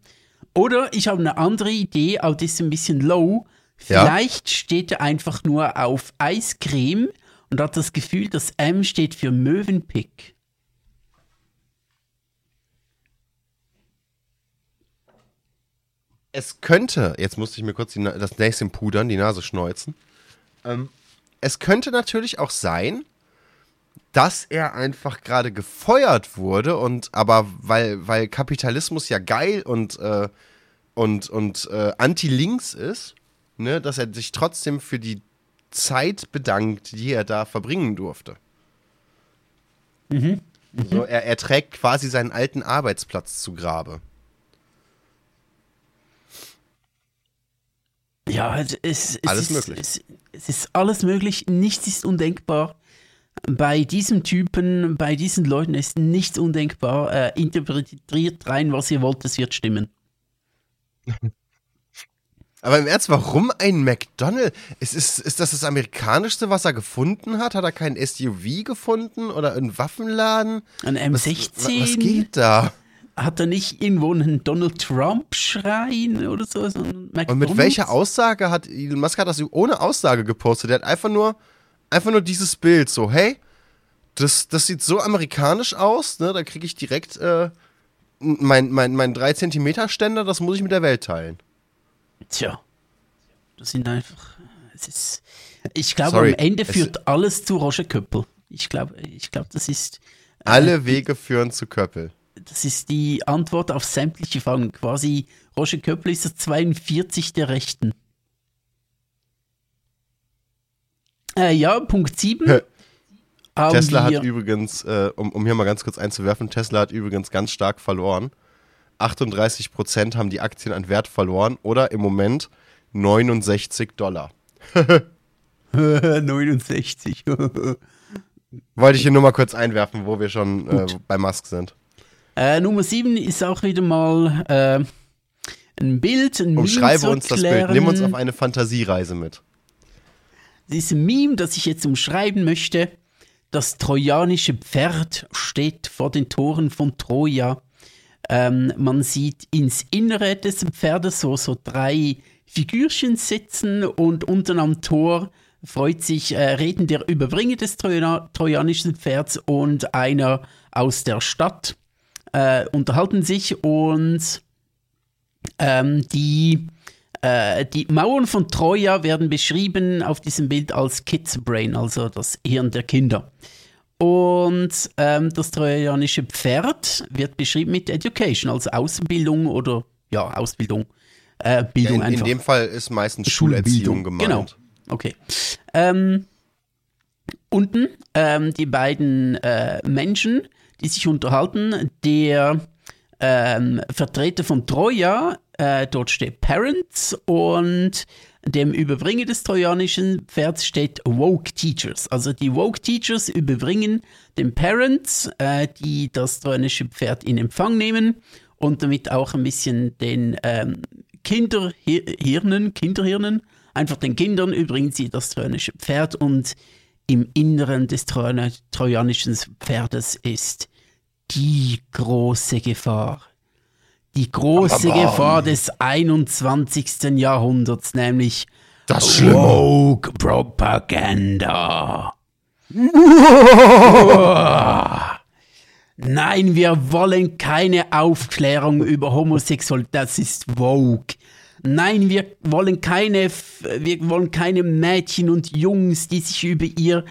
Oder ich habe eine andere Idee, aber die ist ein bisschen low. Ja. Vielleicht steht er einfach nur auf Eiscreme und hat das Gefühl, dass M steht für Möwenpick. Es könnte, jetzt musste ich mir kurz die, das Näschen pudern, die Nase schneuzen. Ähm, es könnte natürlich auch sein, dass er einfach gerade gefeuert wurde und aber weil, weil Kapitalismus ja geil und, äh, und, und äh, anti-links ist, ne, dass er sich trotzdem für die Zeit bedankt, die er da verbringen durfte. So, er, er trägt quasi seinen alten Arbeitsplatz zu Grabe. Ja, es, es, es Alles ist, möglich. Es, es ist alles möglich. Nichts ist undenkbar. Bei diesem Typen, bei diesen Leuten ist nichts undenkbar. Äh, interpretiert rein, was ihr wollt, es wird stimmen. <laughs> Aber im Ernst, warum ein McDonald's? Ist, ist, ist das das amerikanischste, was er gefunden hat? Hat er kein SUV gefunden oder einen Waffenladen? Ein Was, M16 was geht da? hat er nicht irgendwo einen Donald Trump-Schrein oder so? so Und mit welcher Aussage hat Elon Musk hat das ohne Aussage gepostet? Er hat einfach nur, einfach nur dieses Bild so, hey, das, das sieht so amerikanisch aus, ne? Da kriege ich direkt äh, mein, mein, mein 3 Zentimeter Ständer, das muss ich mit der Welt teilen. Tja, das sind einfach. Es ist, ich glaube, Sorry, am Ende es- führt alles zu Roger Köppel. Ich glaube, ich glaube, das ist. äh, Alle Wege führen zu Köppel. Das ist die Antwort auf sämtliche Fragen. Quasi, Roger Köppel ist das 42 der Rechten. Äh, ja, Punkt 7. Hä? haben Tesla hat übrigens, äh, um, um hier mal ganz kurz einzuwerfen, Tesla hat übrigens ganz stark verloren. 38% haben die Aktien an Wert verloren oder im Moment 69 Dollar. <laughs> 69. <laughs> Wollte ich hier nur mal kurz einwerfen, wo wir schon äh, bei Musk sind. äh, Nummer 7 ist auch wieder mal äh, ein Bild, ein Meme Umschreibe zu uns das Bild. Nimm uns auf eine Fantasiereise mit. Dieses Meme, das ich jetzt umschreiben möchte. Das trojanische Pferd steht vor den Toren von Troja. Ähm, man sieht ins Innere des Pferdes so, so drei Figürchen sitzen und unten am Tor freut sich, äh, reden der Überbringer des Troja trojanischen Pferds und einer aus der Stadt, äh, unterhalten sich und ähm, die, äh, die Mauern von Troja werden beschrieben auf diesem Bild als Kids Brain, also das Hirn der Kinder. Und ähm, das trojanische Pferd wird beschrieben mit Education, also Ausbildung oder ja, Ausbildung. Äh, Bildung In, in einfach. dem Fall ist meistens Schulerziehung Schulbildung. gemeint. Genau. Okay. Ähm, unten ähm, die beiden äh, Menschen, die sich unterhalten. Der ähm, Vertreter von Troja, äh, dort steht Parents und dem Überbringer des trojanischen Pferds steht Woke Teachers. Also die Woke Teachers überbringen den Parents, äh, die das trojanische Pferd in Empfang nehmen und damit auch ein bisschen den ähm, Kinderhirnen, Kinderhirnen, einfach den Kindern übrigens sie das trojanische Pferd und im Inneren des Trojan trojanischen Pferdes ist die große Gefahr. Die große Aber- Gefahr des 21. Jahrhunderts, nämlich Das Schlimme. Woke Propaganda. Nein, wir wollen keine Aufklärung über Homosexualität. Das ist Vogue. Nein, wir wollen keine, wir wollen keine Mädchen und Jungs, die sich über ihr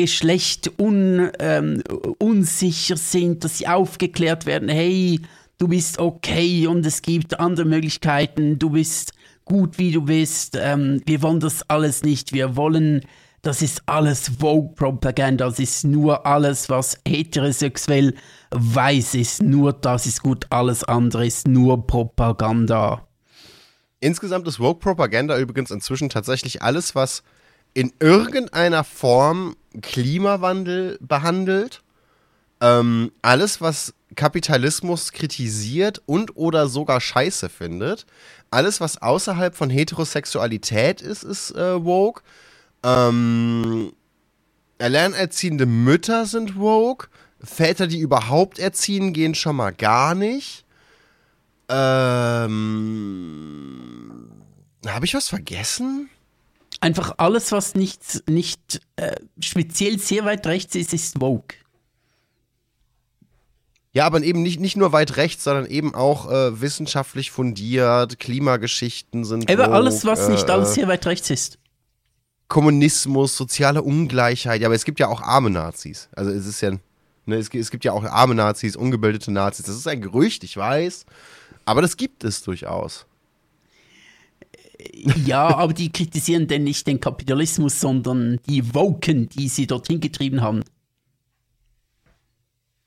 Geschlecht un, ähm, unsicher sind, dass sie aufgeklärt werden. Hey, du bist okay und es gibt andere Möglichkeiten. Du bist gut, wie du bist. Ähm, wir wollen das alles nicht. Wir wollen, das ist alles Vogue-Propaganda. Das ist nur alles, was heterosexuell weiß ist. Nur das ist gut. Alles andere ist nur Propaganda. Insgesamt ist Woke Propaganda übrigens inzwischen tatsächlich alles, was in irgendeiner Form Klimawandel behandelt. Ähm, alles, was Kapitalismus kritisiert und oder sogar scheiße findet. Alles, was außerhalb von Heterosexualität ist, ist äh, woke. Ähm, alleinerziehende Mütter sind woke. Väter, die überhaupt erziehen, gehen schon mal gar nicht. Ähm, Habe ich was vergessen? Einfach alles, was nicht, nicht äh, speziell sehr weit rechts ist, ist Vogue. Ja, aber eben nicht, nicht nur weit rechts, sondern eben auch äh, wissenschaftlich fundiert, Klimageschichten sind. Aber woke, alles, was nicht äh, alles sehr weit rechts ist. Kommunismus, soziale Ungleichheit. Ja, aber es gibt ja auch arme Nazis. Also es ist ja, ne, es, es gibt ja auch arme Nazis, ungebildete Nazis. Das ist ein Gerücht, ich weiß. Aber das gibt es durchaus. Ja, aber die kritisieren denn nicht den Kapitalismus, sondern die Woken, die sie dorthin getrieben haben.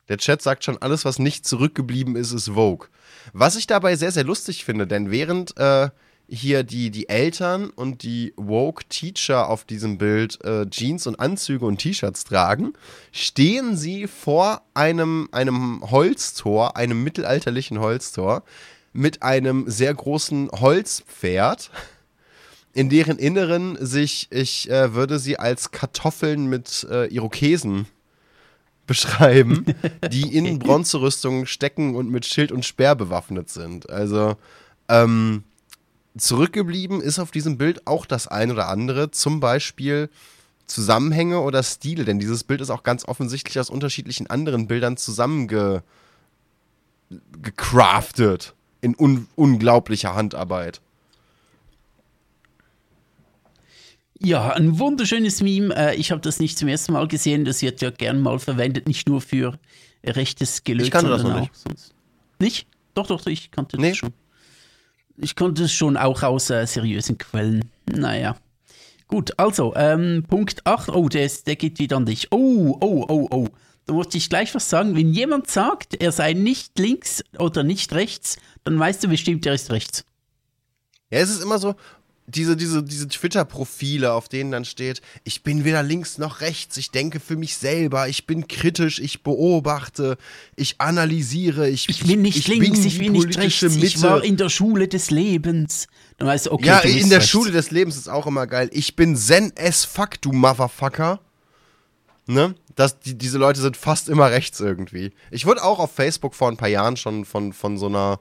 Der Chat sagt schon, alles, was nicht zurückgeblieben ist, ist Vogue. Was ich dabei sehr, sehr lustig finde, denn während äh, hier die, die Eltern und die Woke-Teacher auf diesem Bild äh, Jeans und Anzüge und T-Shirts tragen, stehen sie vor einem, einem Holztor, einem mittelalterlichen Holztor, mit einem sehr großen Holzpferd, in deren Inneren sich, ich äh, würde sie als Kartoffeln mit äh, Irokesen beschreiben, <laughs> die in Bronzerüstungen stecken und mit Schild und Speer bewaffnet sind. Also ähm, zurückgeblieben ist auf diesem Bild auch das ein oder andere, zum Beispiel Zusammenhänge oder Stile, denn dieses Bild ist auch ganz offensichtlich aus unterschiedlichen anderen Bildern zusammenge gecraftet in un unglaublicher Handarbeit. Ja, ein wunderschönes Meme. Äh, ich habe das nicht zum ersten Mal gesehen. Das wird ja gern mal verwendet, nicht nur für rechtes Gelöt, Ich kannte das noch auch sonst. Nicht? Doch, doch, ich kannte Nee. das schon. Ich konnte es schon auch aus äh, seriösen Quellen. Naja. Gut, also, ähm, Punkt 8. Oh, der, ist, der geht wieder an dich. Oh, oh, oh, oh. Da wollte ich gleich was sagen. Wenn jemand sagt, er sei nicht links oder nicht rechts, dann weißt du bestimmt, er ist rechts. Ja, es ist immer so, diese, diese, diese Twitter-Profile, auf denen dann steht, ich bin weder links noch rechts, ich denke für mich selber, ich bin kritisch, ich beobachte, ich analysiere, ich, Ich bin nicht ich links, bin ich bin nicht rechts, ich Mitte. war in der Schule des Lebens. Dann weißt du, okay, ja, du in der rechts. Schule des Lebens ist auch immer geil. Ich bin Zen as fuck, du Motherfucker. Ne? Das, die, diese Leute sind fast immer rechts irgendwie. Ich wurde auch auf Facebook vor ein paar Jahren schon von, von so einer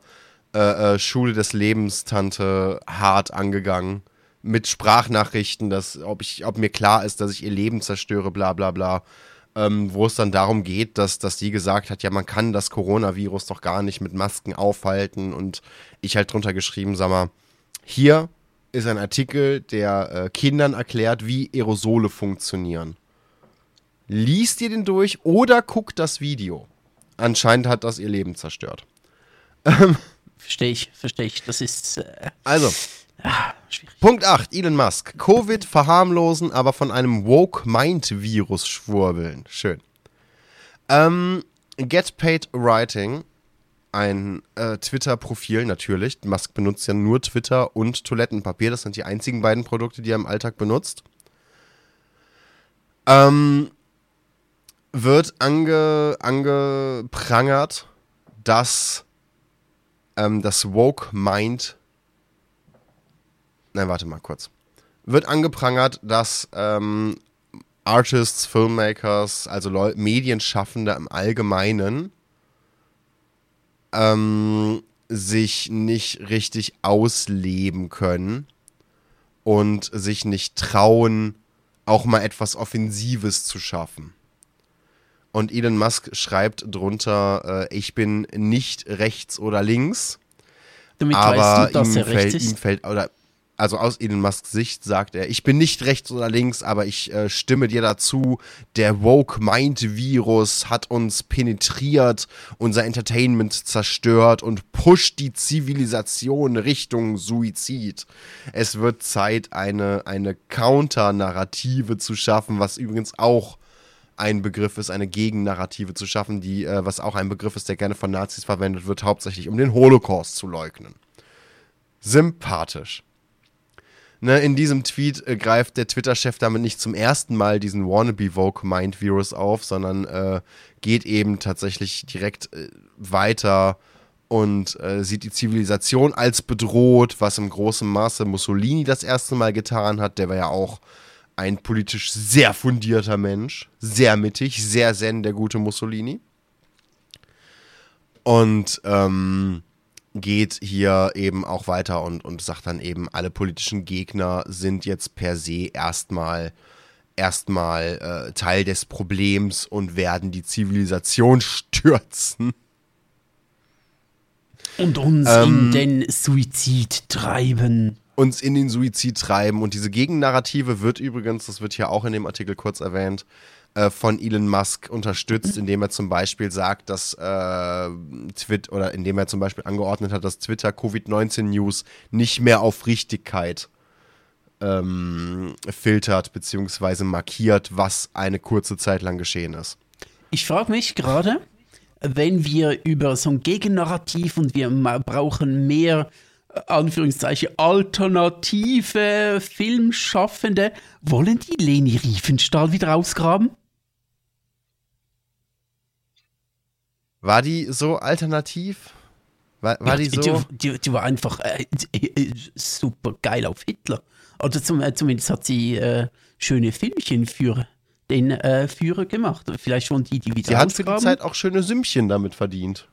äh, äh, Schule des Lebens Tante hart angegangen. Mit Sprachnachrichten, dass, ob, ich, ob mir klar ist, dass ich ihr Leben zerstöre, bla bla bla. Ähm, wo es dann darum geht, dass, dass die gesagt hat, ja, man kann das Coronavirus doch gar nicht mit Masken aufhalten. Und ich halt drunter geschrieben, sag mal, hier ist ein Artikel, der äh, Kindern erklärt, wie Aerosole funktionieren. Liest ihr den durch oder guckt das Video. Anscheinend hat das ihr Leben zerstört. Verstehe ich, verstehe ich. Das ist äh, Also, schwierig. Punkt 8, Elon Musk. Covid verharmlosen, aber von einem Woke-Mind-Virus schwurbeln. Schön. Ähm, Get Paid Writing, ein äh, Twitter-Profil natürlich. Musk benutzt ja nur Twitter und Toilettenpapier. Das sind die einzigen beiden Produkte, die er im Alltag benutzt. Ähm, wird ange, angeprangert, dass ähm, das Woke-Mind Nein, warte mal kurz. Wird angeprangert, dass ähm, Artists, Filmmakers, also Leu Medienschaffende im Allgemeinen ähm, sich nicht richtig ausleben können und sich nicht trauen, auch mal etwas Offensives zu schaffen. Und Elon Musk schreibt drunter, äh, ich bin nicht rechts oder links, Damit aber weißt du, dass ihm er rechts fällt, ihm fällt, oder also aus Elon Musks Sicht sagt er, ich bin nicht rechts oder links, aber ich äh, stimme dir dazu. Der Woke-Mind-Virus hat uns penetriert, unser Entertainment zerstört und pusht die Zivilisation Richtung Suizid. Es wird Zeit, eine, eine Counter-Narrative zu schaffen, was übrigens auch ein Begriff ist, eine Gegennarrative zu schaffen, die, äh, was auch ein Begriff ist, der gerne von Nazis verwendet wird, hauptsächlich um den Holocaust zu leugnen. Sympathisch. Ne, in diesem Tweet äh, greift der Twitter-Chef damit nicht zum ersten Mal diesen Wannabe-Woke-Mind-Virus auf, sondern äh, geht eben tatsächlich direkt äh, weiter und äh, sieht die Zivilisation als bedroht, was im großen Maße Mussolini das erste Mal getan hat. Der war ja auch ein politisch sehr fundierter Mensch, sehr mittig, sehr zen, der gute Mussolini. Und ähm, geht hier eben auch weiter und, und sagt dann eben, alle politischen Gegner sind jetzt per se erstmal erstmal äh, Teil des Problems und werden die Zivilisation <laughs> stürzen. Und uns Ähm, in den Suizid treiben. Uns in den Suizid treiben. Und diese Gegennarrative wird übrigens, das wird hier auch in dem Artikel kurz erwähnt, äh, von Elon Musk unterstützt, indem er zum Beispiel sagt, dass äh, Twitter oder indem er zum Beispiel angeordnet hat, dass Twitter Covid-19 News nicht mehr auf Richtigkeit ähm, filtert bzw. markiert, was eine kurze Zeit lang geschehen ist. Ich frage mich gerade, wenn wir über so ein Gegennarrativ und wir brauchen mehr, Anführungszeichen, alternative Filmschaffende, wollen die Leni Riefenstahl wieder ausgraben? War die so alternativ? War, war die Ja, so? Die, die, die war einfach äh, äh, super geil auf Hitler. Oder zum, äh, zumindest hat sie äh, schöne Filmchen für den äh, Führer gemacht. Vielleicht schon die, die wieder Die hat für die. Zeit auch schöne Sümmchen damit verdient.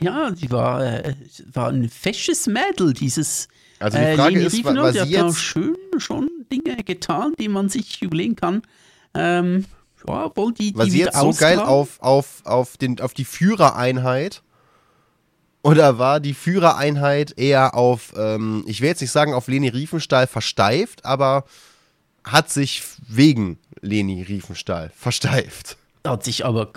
Ja, sie war, äh, war ein fesches Mädel, dieses Also die äh, Frage Leni ist, Riefenstahl, war die sie hat jetzt schön schon Dinge getan, die man sich überlegen kann. Ähm, ja, wohl die, die War sie jetzt so geil auf, auf, auf, den, auf die Führereinheit? Oder war die Führereinheit eher auf, ähm, ich will jetzt nicht sagen auf Leni Riefenstahl versteift, aber hat sich wegen Leni Riefenstahl versteift? Hat sich aber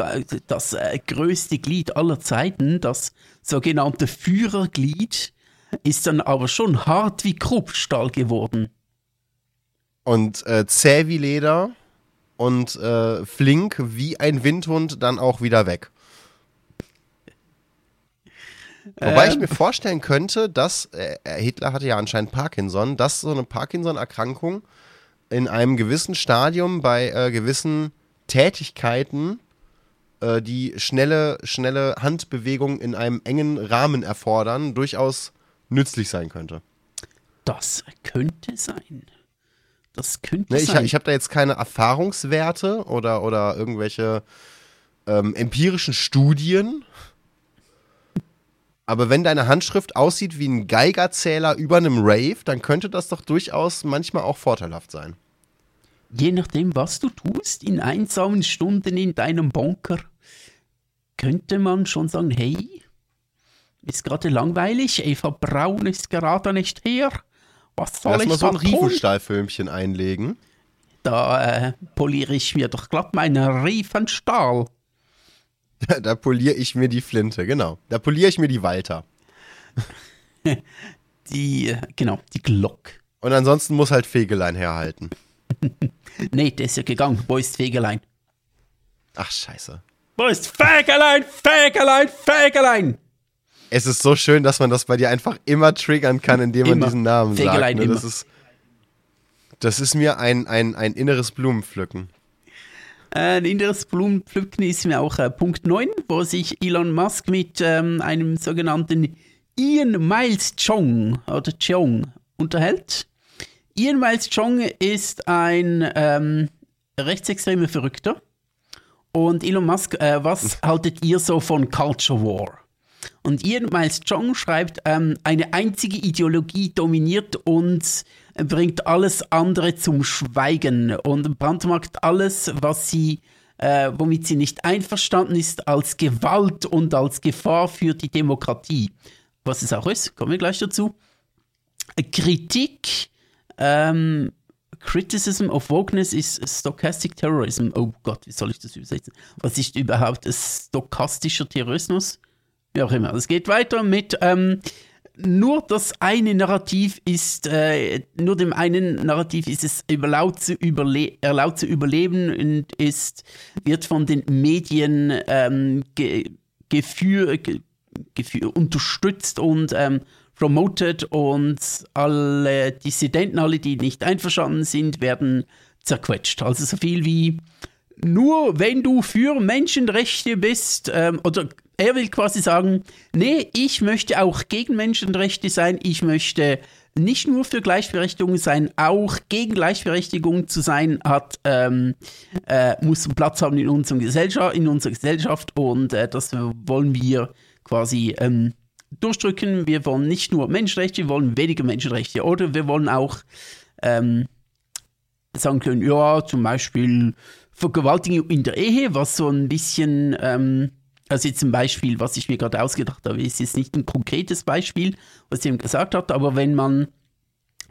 das äh, größte Glied aller Zeiten, das sogenannte Führerglied, ist dann aber schon hart wie Kruppstahl geworden. Und äh, zäh wie Leder und äh, flink wie ein Windhund dann auch wieder weg. Wobei ich Ähm, mir vorstellen könnte, dass äh, Hitler hatte ja anscheinend Parkinson, dass so eine Parkinson-Erkrankung in einem gewissen Stadium bei äh, gewissen Tätigkeiten, äh, die schnelle, schnelle Handbewegungen in einem engen Rahmen erfordern, durchaus nützlich sein könnte. Das könnte sein. Das könnte Ne, ich sein. ich habe da jetzt keine Erfahrungswerte oder, oder irgendwelche ähm, empirischen Studien. Aber wenn deine Handschrift aussieht wie ein Geigerzähler über einem Rave, dann könnte das doch durchaus manchmal auch vorteilhaft sein. Je nachdem, was du tust, in einsamen Stunden in deinem Bunker, könnte man schon sagen, hey, ist gerade langweilig, Eva Braun ist gerade nicht hier. Was soll Lass ich mal so da ein? Riefenstahlfilmchen einlegen. Da äh, poliere ich mir doch glatt meinen Riefenstahl. Da poliere ich mir die Flinte, genau. Da poliere ich mir die Walter. <laughs> Die, äh, genau, die Glock. Und ansonsten muss halt Fegelein herhalten. <laughs> Nee, der ist ja gegangen. Wo ist Fegelein? Ach, scheiße. Wo ist Fegelein, Fegelein, Fegelein? Es ist so schön, dass man das bei dir einfach immer triggern kann, indem man Immer. diesen Namen Fegelein sagt. Ne? Das, ist, das ist mir ein, ein, ein inneres Blumenpflücken. Ein inneres Blumenpflücken ist mir auch äh, Punkt 9, wo sich Elon Musk mit ähm, einem sogenannten Ian Miles Chong oder Chong unterhält. Ian Miles Chong ist ein ähm, rechtsextremer Verrückter. Und Elon Musk, äh, was <laughs> haltet ihr so von Culture War? Und Ian Miles Chong schreibt, ähm, eine einzige Ideologie dominiert und bringt alles andere zum Schweigen und brandmarkt alles, was sie, äh, womit sie nicht einverstanden ist, als Gewalt und als Gefahr für die Demokratie. Was es auch ist, kommen wir gleich dazu. Kritik, ähm, Criticism of Wokeness is Stochastic Terrorism. Oh Gott, wie soll ich das übersetzen? Was ist überhaupt stochastischer Terrorismus? Wie auch immer. Es geht weiter mit ähm, nur das eine Narrativ ist, äh, nur dem einen Narrativ ist es erlaubt zu, überle erlaubt zu überleben und ist, wird von den Medien ähm, ge geführ, ge unterstützt und ähm, promoted und alle Dissidenten, alle, die nicht einverstanden sind, werden zerquetscht. Also so viel wie nur wenn du für Menschenrechte bist, ähm, oder er will quasi sagen, nee, ich möchte auch gegen Menschenrechte sein, ich möchte nicht nur für Gleichberechtigung sein, auch gegen Gleichberechtigung zu sein, hat, ähm, äh, muss Platz haben in, unserem Gesellschaft, in unserer Gesellschaft und äh, das wollen wir quasi ähm, durchdrücken. Wir wollen nicht nur Menschenrechte, wir wollen weniger Menschenrechte oder wir wollen auch ähm, sagen können, ja, zum Beispiel Vergewaltigung in der Ehe, was so ein bisschen, ähm, also jetzt ein Beispiel, was ich mir gerade ausgedacht habe, ist jetzt nicht ein konkretes Beispiel, was jemand gesagt hat, aber wenn man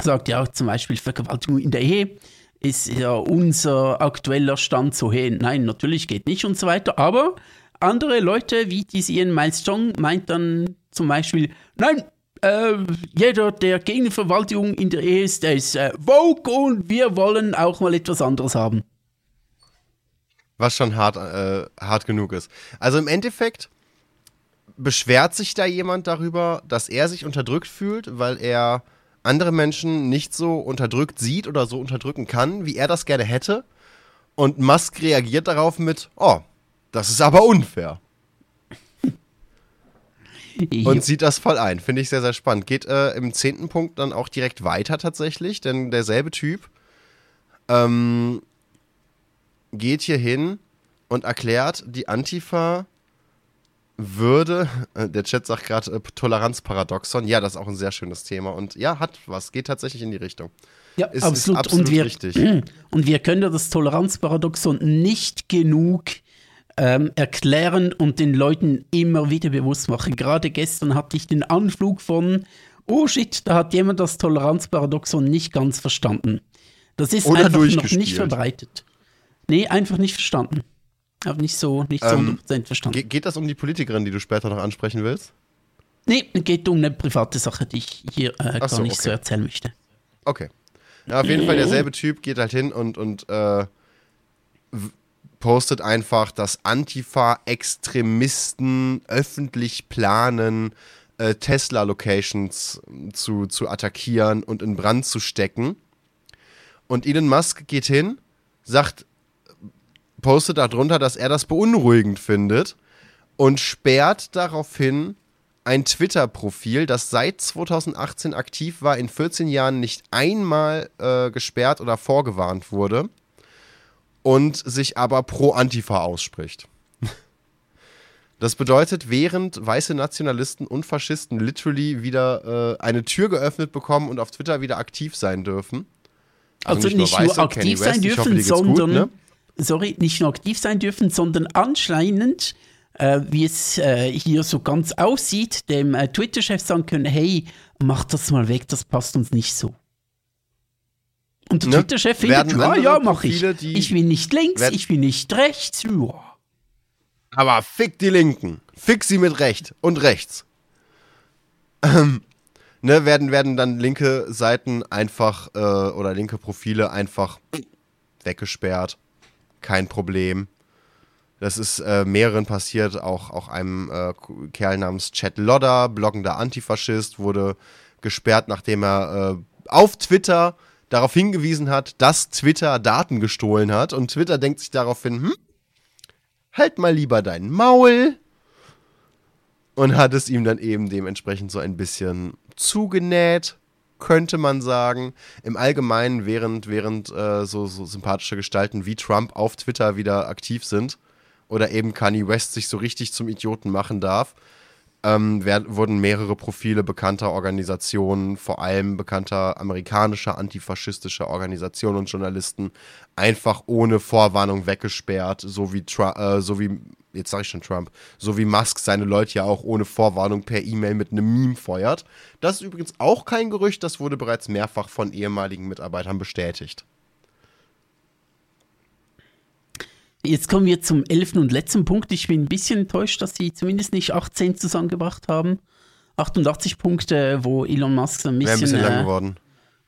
sagt, ja, zum Beispiel Vergewaltigung in der Ehe, ist ja unser aktueller Stand so, hey, nein, natürlich geht nicht und so weiter, aber andere Leute, wie diese Ian Miles Chong, meint dann zum Beispiel, nein, äh, jeder, der gegen Verwaltung in der Ehe ist, der ist äh, woke und wir wollen auch mal etwas anderes haben. Was schon hart, äh, hart genug ist. Also im Endeffekt beschwert sich da jemand darüber, dass er sich unterdrückt fühlt, weil er andere Menschen nicht so unterdrückt sieht oder so unterdrücken kann, wie er das gerne hätte. Und Musk reagiert darauf mit, oh, das ist aber unfair. <laughs> Und sieht das voll ein. Finde ich sehr, sehr spannend. Geht äh, im zehnten Punkt dann auch direkt weiter tatsächlich, denn derselbe Typ ähm, geht hier hin und erklärt, die Antifa würde, äh, der Chat sagt gerade äh, Toleranzparadoxon, ja, das ist auch ein sehr schönes Thema und ja, hat was, geht tatsächlich in die Richtung. Ja, Ist- ist absolut. absolut und, wir, richtig. <clears throat> und wir können ja das Toleranzparadoxon nicht genug ähm, erklären und den Leuten immer wieder bewusst machen. Gerade gestern hatte ich den Anflug von, oh shit, da hat jemand das Toleranzparadoxon nicht ganz verstanden. Das ist Oder einfach noch nicht verbreitet. Nee, einfach nicht verstanden. Hab nicht so, nicht so Ähm, 100% verstanden. Ge geht das um die Politikerin, die du später noch ansprechen willst? nee, geht um eine private Sache, die ich hier äh, gar so, nicht so okay. erzählen möchte. Okay. Ja, auf jeden Fall derselbe Typ geht halt hin und, und äh, postet einfach, dass Antifa-Extremisten öffentlich planen, äh, Tesla-Locations zu, zu attackieren und in Brand zu stecken. Und Elon Musk geht hin, sagt, postet darunter, dass er das beunruhigend findet und sperrt daraufhin ein Twitter-Profil, das seit 2018 aktiv war, in 14 Jahren nicht einmal äh, gesperrt oder vorgewarnt wurde und sich aber pro Antifa ausspricht. Das bedeutet, während weiße Nationalisten und Faschisten literally wieder äh, eine Tür geöffnet bekommen und auf Twitter wieder aktiv sein dürfen. Also, also nicht, nur, Weiße, nur aktiv sein dürfen, hoffe, sondern gut, ne? sorry, nicht nur aktiv sein dürfen, sondern anscheinend, äh, wie es äh, hier so ganz aussieht, dem äh, Twitter-Chef sagen können, hey, mach das mal weg, das passt uns nicht so. Und der ne? Twitter-Chef findet, ah ja, mach ich. Ich bin nicht links, ich bin nicht rechts. Ja. Aber fick die Linken. Fick sie mit Recht und rechts. Ähm, ne, werden, werden dann linke Seiten einfach äh, oder linke Profile einfach weggesperrt. Kein Problem. Das ist äh, mehreren passiert, auch, auch einem äh, Kerl namens Chad Lodder, bloggender Antifaschist, wurde gesperrt, nachdem er äh, auf Twitter darauf hingewiesen hat, dass Twitter Daten gestohlen hat. Und Twitter denkt sich daraufhin, hm, halt mal lieber dein Maul. Und hat es ihm dann eben dementsprechend so ein bisschen zugenäht, könnte man sagen. Im Allgemeinen, während, während äh, so, so sympathische Gestalten wie Trump auf Twitter wieder aktiv sind oder eben Kanye West sich so richtig zum Idioten machen darf, ähm, werden, wurden mehrere Profile bekannter Organisationen, vor allem bekannter amerikanischer antifaschistischer Organisationen und Journalisten, einfach ohne Vorwarnung weggesperrt, so wie, äh, so wie jetzt sage ich schon Trump, so wie Musk seine Leute ja auch ohne Vorwarnung per E-Mail mit einem Meme feuert. Das ist übrigens auch kein Gerücht, das wurde bereits mehrfach von ehemaligen Mitarbeitern bestätigt. Jetzt kommen wir zum elften und letzten Punkt. Ich bin ein bisschen enttäuscht, dass sie zumindest nicht 18 zusammengebracht haben. 88 Punkte, wo Elon Musk so ein bisschen. Wäre ein bisschen lang äh, geworden.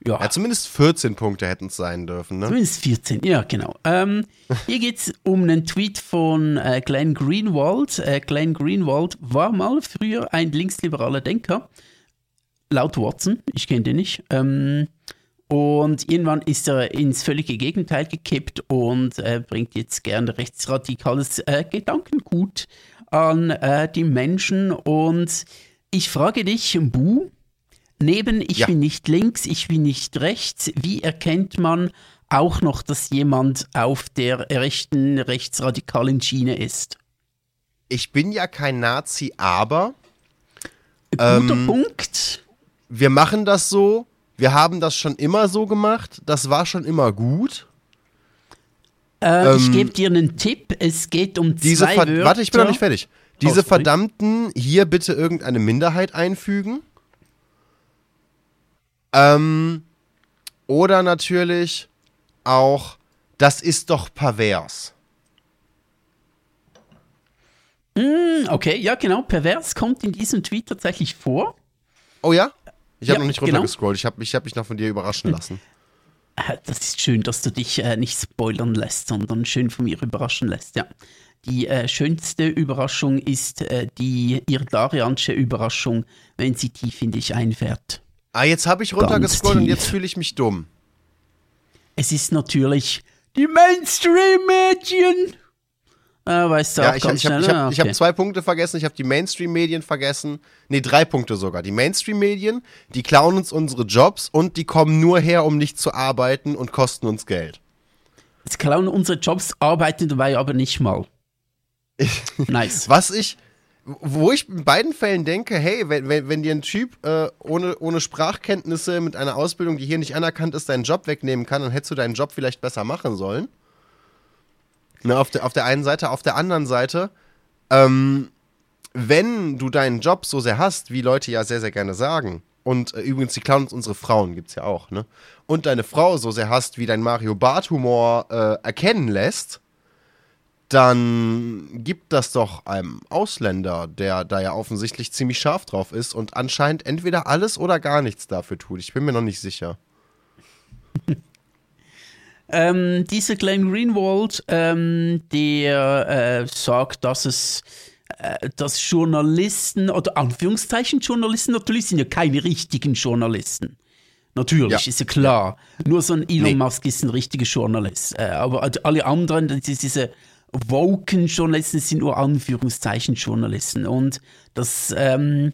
Ja. ja, zumindest 14 Punkte hätten es sein dürfen, ne? Zumindest 14, ja, genau. Ähm, hier geht es um einen Tweet von äh, Glenn Greenwald. Äh, Glenn Greenwald war mal früher ein linksliberaler Denker. Laut Watson, ich kenne den nicht. Ähm, und irgendwann ist er ins völlige Gegenteil gekippt und äh, bringt jetzt gerne rechtsradikales äh, Gedankengut an äh, die Menschen. Und ich frage dich, Bu, neben ich ja. bin nicht links, ich bin nicht rechts, wie erkennt man auch noch, dass jemand auf der rechten, rechtsradikalen Schiene ist? Ich bin ja kein Nazi, aber. Guter ähm, Punkt. Wir machen das so, wir haben das schon immer so gemacht, das war schon immer gut. Äh, ähm, ich gebe dir einen Tipp, es geht um diese zwei Wörter. Warte, ich bin noch nicht fertig. Diese oh, verdammten, hier bitte irgendeine Minderheit einfügen. Ähm, oder natürlich auch, das ist doch pervers. Mm, okay, ja genau, pervers kommt in diesem Tweet tatsächlich vor. Oh ja? Ich habe ja, noch nicht genau. runtergescrollt. Genau. Ich habe ich hab mich noch von dir überraschen lassen. Äh, das ist schön, dass du dich äh, nicht spoilern lässt, sondern schön von mir überraschen lässt, ja. Die äh, schönste Überraschung ist äh, die irdarianische Überraschung, wenn sie tief in dich einfährt. Ah, jetzt habe ich runtergescrollt und jetzt fühle ich mich dumm. Es ist natürlich die Mainstream-Mädchen. Äh, weißt du ja, auch ich, ganz ich habe hab, okay. hab zwei Punkte vergessen. Ich habe die Mainstream-Medien vergessen. Nee, drei Punkte sogar. Die Mainstream-Medien, die klauen uns unsere Jobs und die kommen nur her, um nicht zu arbeiten und kosten uns Geld. Sie klauen unsere Jobs, arbeiten dabei aber nicht mal. <laughs> nice. Was ich, wo ich in beiden Fällen denke, hey, wenn, wenn, wenn dir ein Typ äh, ohne, ohne Sprachkenntnisse mit einer Ausbildung, die hier nicht anerkannt ist, deinen Job wegnehmen kann, dann hättest du deinen Job vielleicht besser machen sollen. Ne, auf, der, auf der einen Seite, auf der anderen Seite, ähm, wenn du deinen Job so sehr hast, wie Leute ja sehr, sehr gerne sagen, und äh, übrigens, die uns unsere Frauen, gibt's ja auch, ne? Und deine Frau so sehr hast, wie dein Mario Bart-Humor äh, erkennen lässt, dann gibt das doch einem Ausländer, der da ja offensichtlich ziemlich scharf drauf ist und anscheinend entweder alles oder gar nichts dafür tut. Ich bin mir noch nicht sicher. <laughs> ähm, dieser Glenn Greenwald, ähm, der äh, sagt, dass es äh, dass Journalisten oder Anführungszeichen Journalisten natürlich sind ja keine richtigen Journalisten. Natürlich, Ja. ist ja klar. Nur so ein Elon Nee. Musk ist ein richtiger Journalist. Äh, aber alle anderen, diese woken Journalisten, sind nur Anführungszeichen Journalisten. Und das, ähm,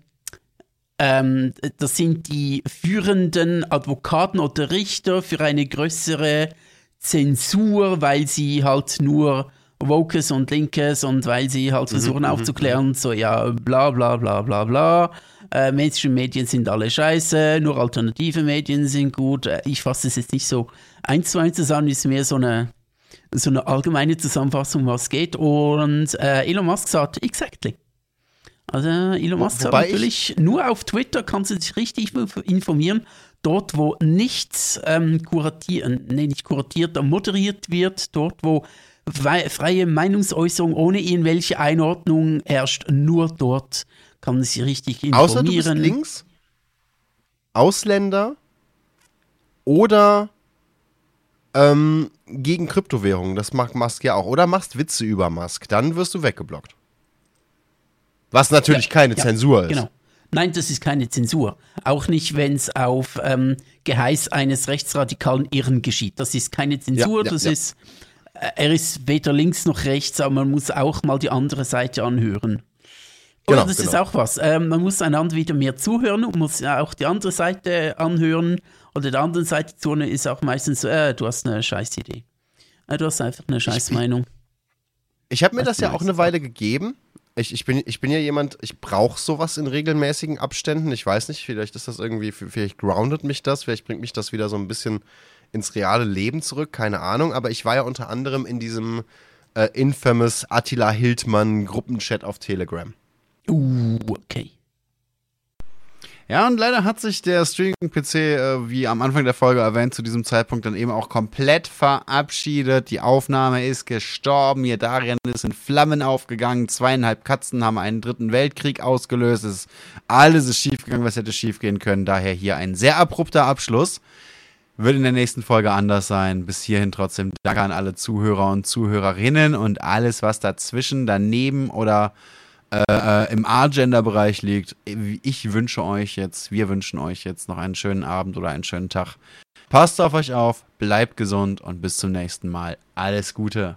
ähm, das sind die führenden Advokaten oder Richter für eine größere Zensur, weil sie halt nur Wokes und Linkes und weil sie halt versuchen aufzuklären, so ja, bla bla bla bla bla. Äh, Mainstream-Medien sind alle scheiße, nur alternative Medien sind gut. Äh, ich fasse es jetzt nicht so eins zu eins zusammen, ist mehr so eine, so eine allgemeine Zusammenfassung, was geht. Und äh, Elon Musk sagt, exactly. Also Elon Musk sagt wobei ich- natürlich, nur auf Twitter kannst du dich richtig informieren. Dort, wo nichts ähm, kuratiert, nee, nicht kuratiert, moderiert wird, dort, wo frei- freie Meinungsäußerung ohne irgendwelche Einordnung herrscht, nur dort kann man sich richtig Außer du bist informieren. links, Ausländer oder ähm, gegen Kryptowährungen. Das macht Musk ja auch. Oder machst Witze über Musk. Dann wirst du weggeblockt. Was natürlich keine ja, Zensur ist. Genau. Nein, das ist keine Zensur. Auch nicht, wenn es auf ähm, Geheiß eines rechtsradikalen Irren geschieht. Das ist keine Zensur, Ja, ja, das ja. ist, äh, er ist weder links noch rechts, aber man muss auch mal die andere Seite anhören. Oder Genau, das ist genau. auch was. Ähm, man muss einander wieder mehr zuhören und muss auch die andere Seite anhören. Oder der anderen Seite zuhören ist auch meistens so, äh, du hast eine scheiß Idee. Äh, du hast einfach eine scheiß Meinung. Ich habe mir das du ja auch eine Weile gegeben. Ich, ich, bin, ich bin ja jemand, ich brauche sowas in regelmäßigen Abständen. Ich weiß nicht, vielleicht ist das irgendwie, vielleicht groundet mich das, vielleicht bringt mich das wieder so ein bisschen ins reale Leben zurück, keine Ahnung. Aber ich war ja unter anderem in diesem äh, infamous Attila Hildmann Gruppenchat auf Telegram. Uh, okay. Ja, und leider hat sich der Streaming-PC, äh, wie am Anfang der Folge erwähnt, zu diesem Zeitpunkt dann eben auch komplett verabschiedet. Die Aufnahme ist gestorben, hier darin ist in Flammen aufgegangen, zweieinhalb Katzen haben einen dritten Weltkrieg ausgelöst. Ist, alles ist schiefgegangen, was hätte schiefgehen können. Daher hier ein sehr abrupter Abschluss. Wird in der nächsten Folge anders sein. Bis hierhin trotzdem danke an alle Zuhörer und Zuhörerinnen und alles, was dazwischen, daneben oder äh, im A-Gender-Bereich liegt. Ich wünsche euch jetzt, wir wünschen euch jetzt noch einen schönen Abend oder einen schönen Tag. Passt auf euch auf, bleibt gesund und bis zum nächsten Mal. Alles Gute.